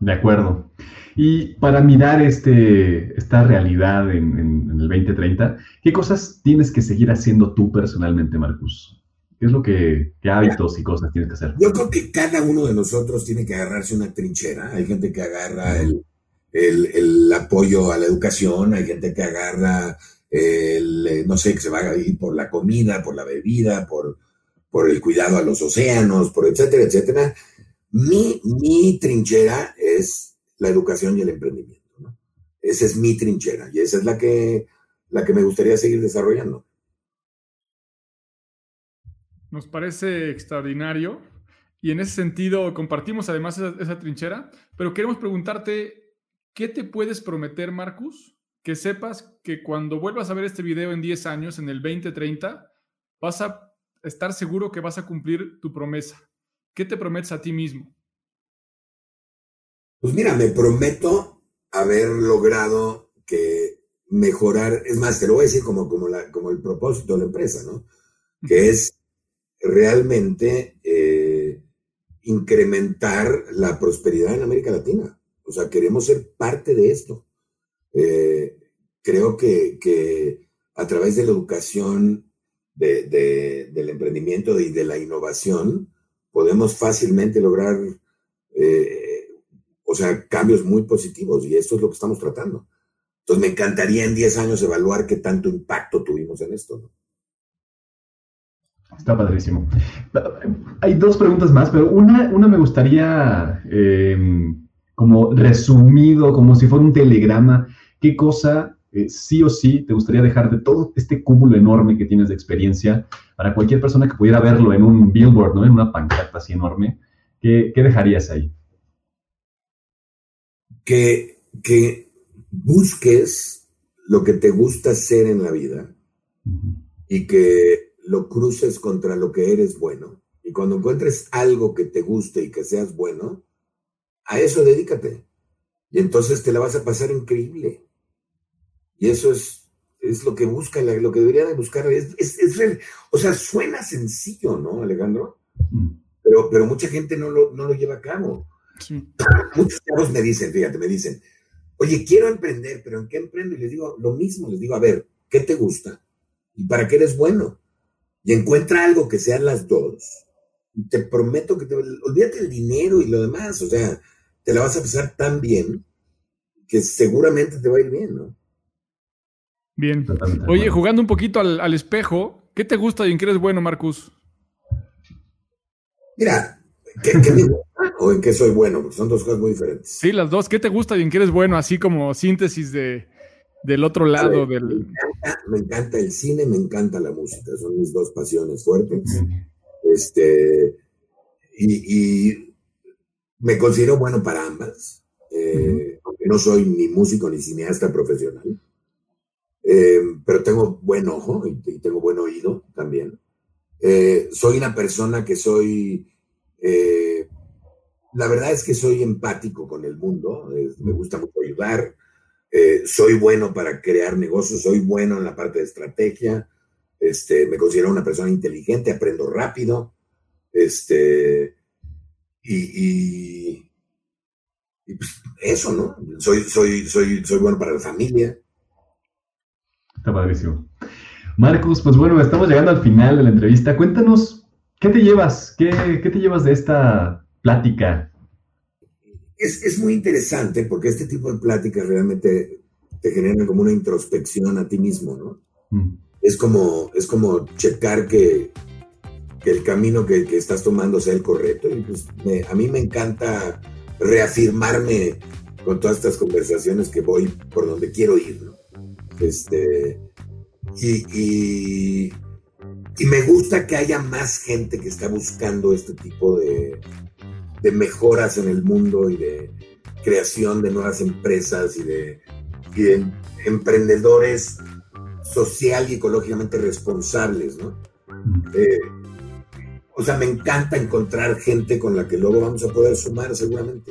De acuerdo. Y para mirar este, esta realidad en, el 2030, ¿qué cosas tienes que seguir haciendo tú personalmente, Marcus? ¿Qué es lo que, qué hábitos y cosas tienes que hacer? Yo creo que cada uno de nosotros tiene que agarrarse una trinchera. Hay gente que agarra el, el, apoyo a la educación, hay gente que agarra el, no sé, que se va a ir por la comida, por la bebida, por, por el cuidado a los océanos, por etcétera, etcétera. Mi, trinchera es la educación y el emprendimiento. Esa es mi trinchera y esa es la que, la que me gustaría seguir desarrollando. Nos parece extraordinario y en ese sentido compartimos además esa, trinchera, pero queremos preguntarte, ¿qué te puedes prometer, Marcus? Que sepas que cuando vuelvas a ver este video en 10 años, en el 2030, vas a estar seguro que vas a cumplir tu promesa. ¿Qué te prometes a ti mismo? Pues mira, me prometo haber logrado que mejorar, es más, te lo voy a decir como, como, la, como el propósito de la empresa, ¿no? Que es realmente eh, incrementar la prosperidad en América Latina. O sea, queremos ser parte de esto. Eh, creo que, que, a través de la educación, de, del emprendimiento y de la innovación, podemos fácilmente lograr eh, o sea, cambios muy positivos y esto es lo que estamos tratando. Entonces me encantaría en 10 años evaluar qué tanto impacto tuvimos en esto. Está padrísimo. Hay dos preguntas más, pero una, una me gustaría em, como resumido, como si fuera un telegrama. ¿Qué cosa eh, sí o sí te gustaría dejar de todo este cúmulo enorme que tienes de experiencia para cualquier persona que pudiera verlo en un billboard, ¿no? En una pancarta así enorme. ¿Qué, dejarías ahí? Que, que busques lo que te gusta hacer en la vida y que lo cruces contra lo que eres bueno. Y cuando encuentres algo que te guste y que seas bueno, a eso dedícate. Y entonces te la vas a pasar increíble. Y eso es, es lo que busca, lo que debería de buscar. Es, o sea, suena sencillo, ¿no, Alejandro? Pero, pero mucha gente no lo, no lo lleva a cabo. Muchos chavos me dicen, fíjate, me dicen, oye, quiero emprender, pero ¿en qué emprendo? Y les digo lo mismo, les digo, a ver, ¿qué te gusta? ¿Y para qué eres bueno? Y encuentra algo que sean las dos. Y te prometo que te, olvídate el dinero y lo demás, o sea, te la vas a pasar tan bien que seguramente te va a ir bien, ¿no? Bien. Oye, jugando un poquito al, espejo, ¿qué te gusta y en qué eres bueno, Marcus? Mira, ¿qué, me gusta o en qué soy bueno? Porque son dos cosas muy diferentes. Sí, las dos. ¿Qué te gusta y en qué eres bueno? Así como síntesis de, del otro lado del... Me encanta, el cine, me encanta la música. Son mis dos pasiones fuertes. Este, y, me considero bueno para ambas. Eh, aunque no soy ni músico ni cineasta profesional. Eh, pero tengo buen ojo y, tengo buen oído también. Eh, soy una persona que soy, eh, la verdad es que soy empático con el mundo, me gusta mucho ayudar, soy bueno para crear negocios, soy bueno en la parte de estrategia, este, me considero una persona inteligente, aprendo rápido, este, y, pues eso, ¿no? Soy, soy, soy, soy bueno para la familia. Está padrísimo. Marcos, pues bueno, estamos llegando al final de la entrevista. Cuéntanos, ¿qué te llevas? ¿Qué, te llevas de esta plática? Es, muy interesante porque este tipo de pláticas realmente te generan como una introspección a ti mismo, ¿no? Mm. Es, como, es como checar que, el camino que, estás tomando sea el correcto. Y pues a mí me encanta reafirmarme con todas estas conversaciones que voy por donde quiero ir, ¿no? Este, y, y, me gusta que haya más gente que está buscando este tipo de, de mejoras en el mundo y de creación de nuevas empresas y de, emprendedores social y ecológicamente responsables, ¿no? Eh, o sea, me encanta encontrar gente con la que luego vamos a poder sumar seguramente.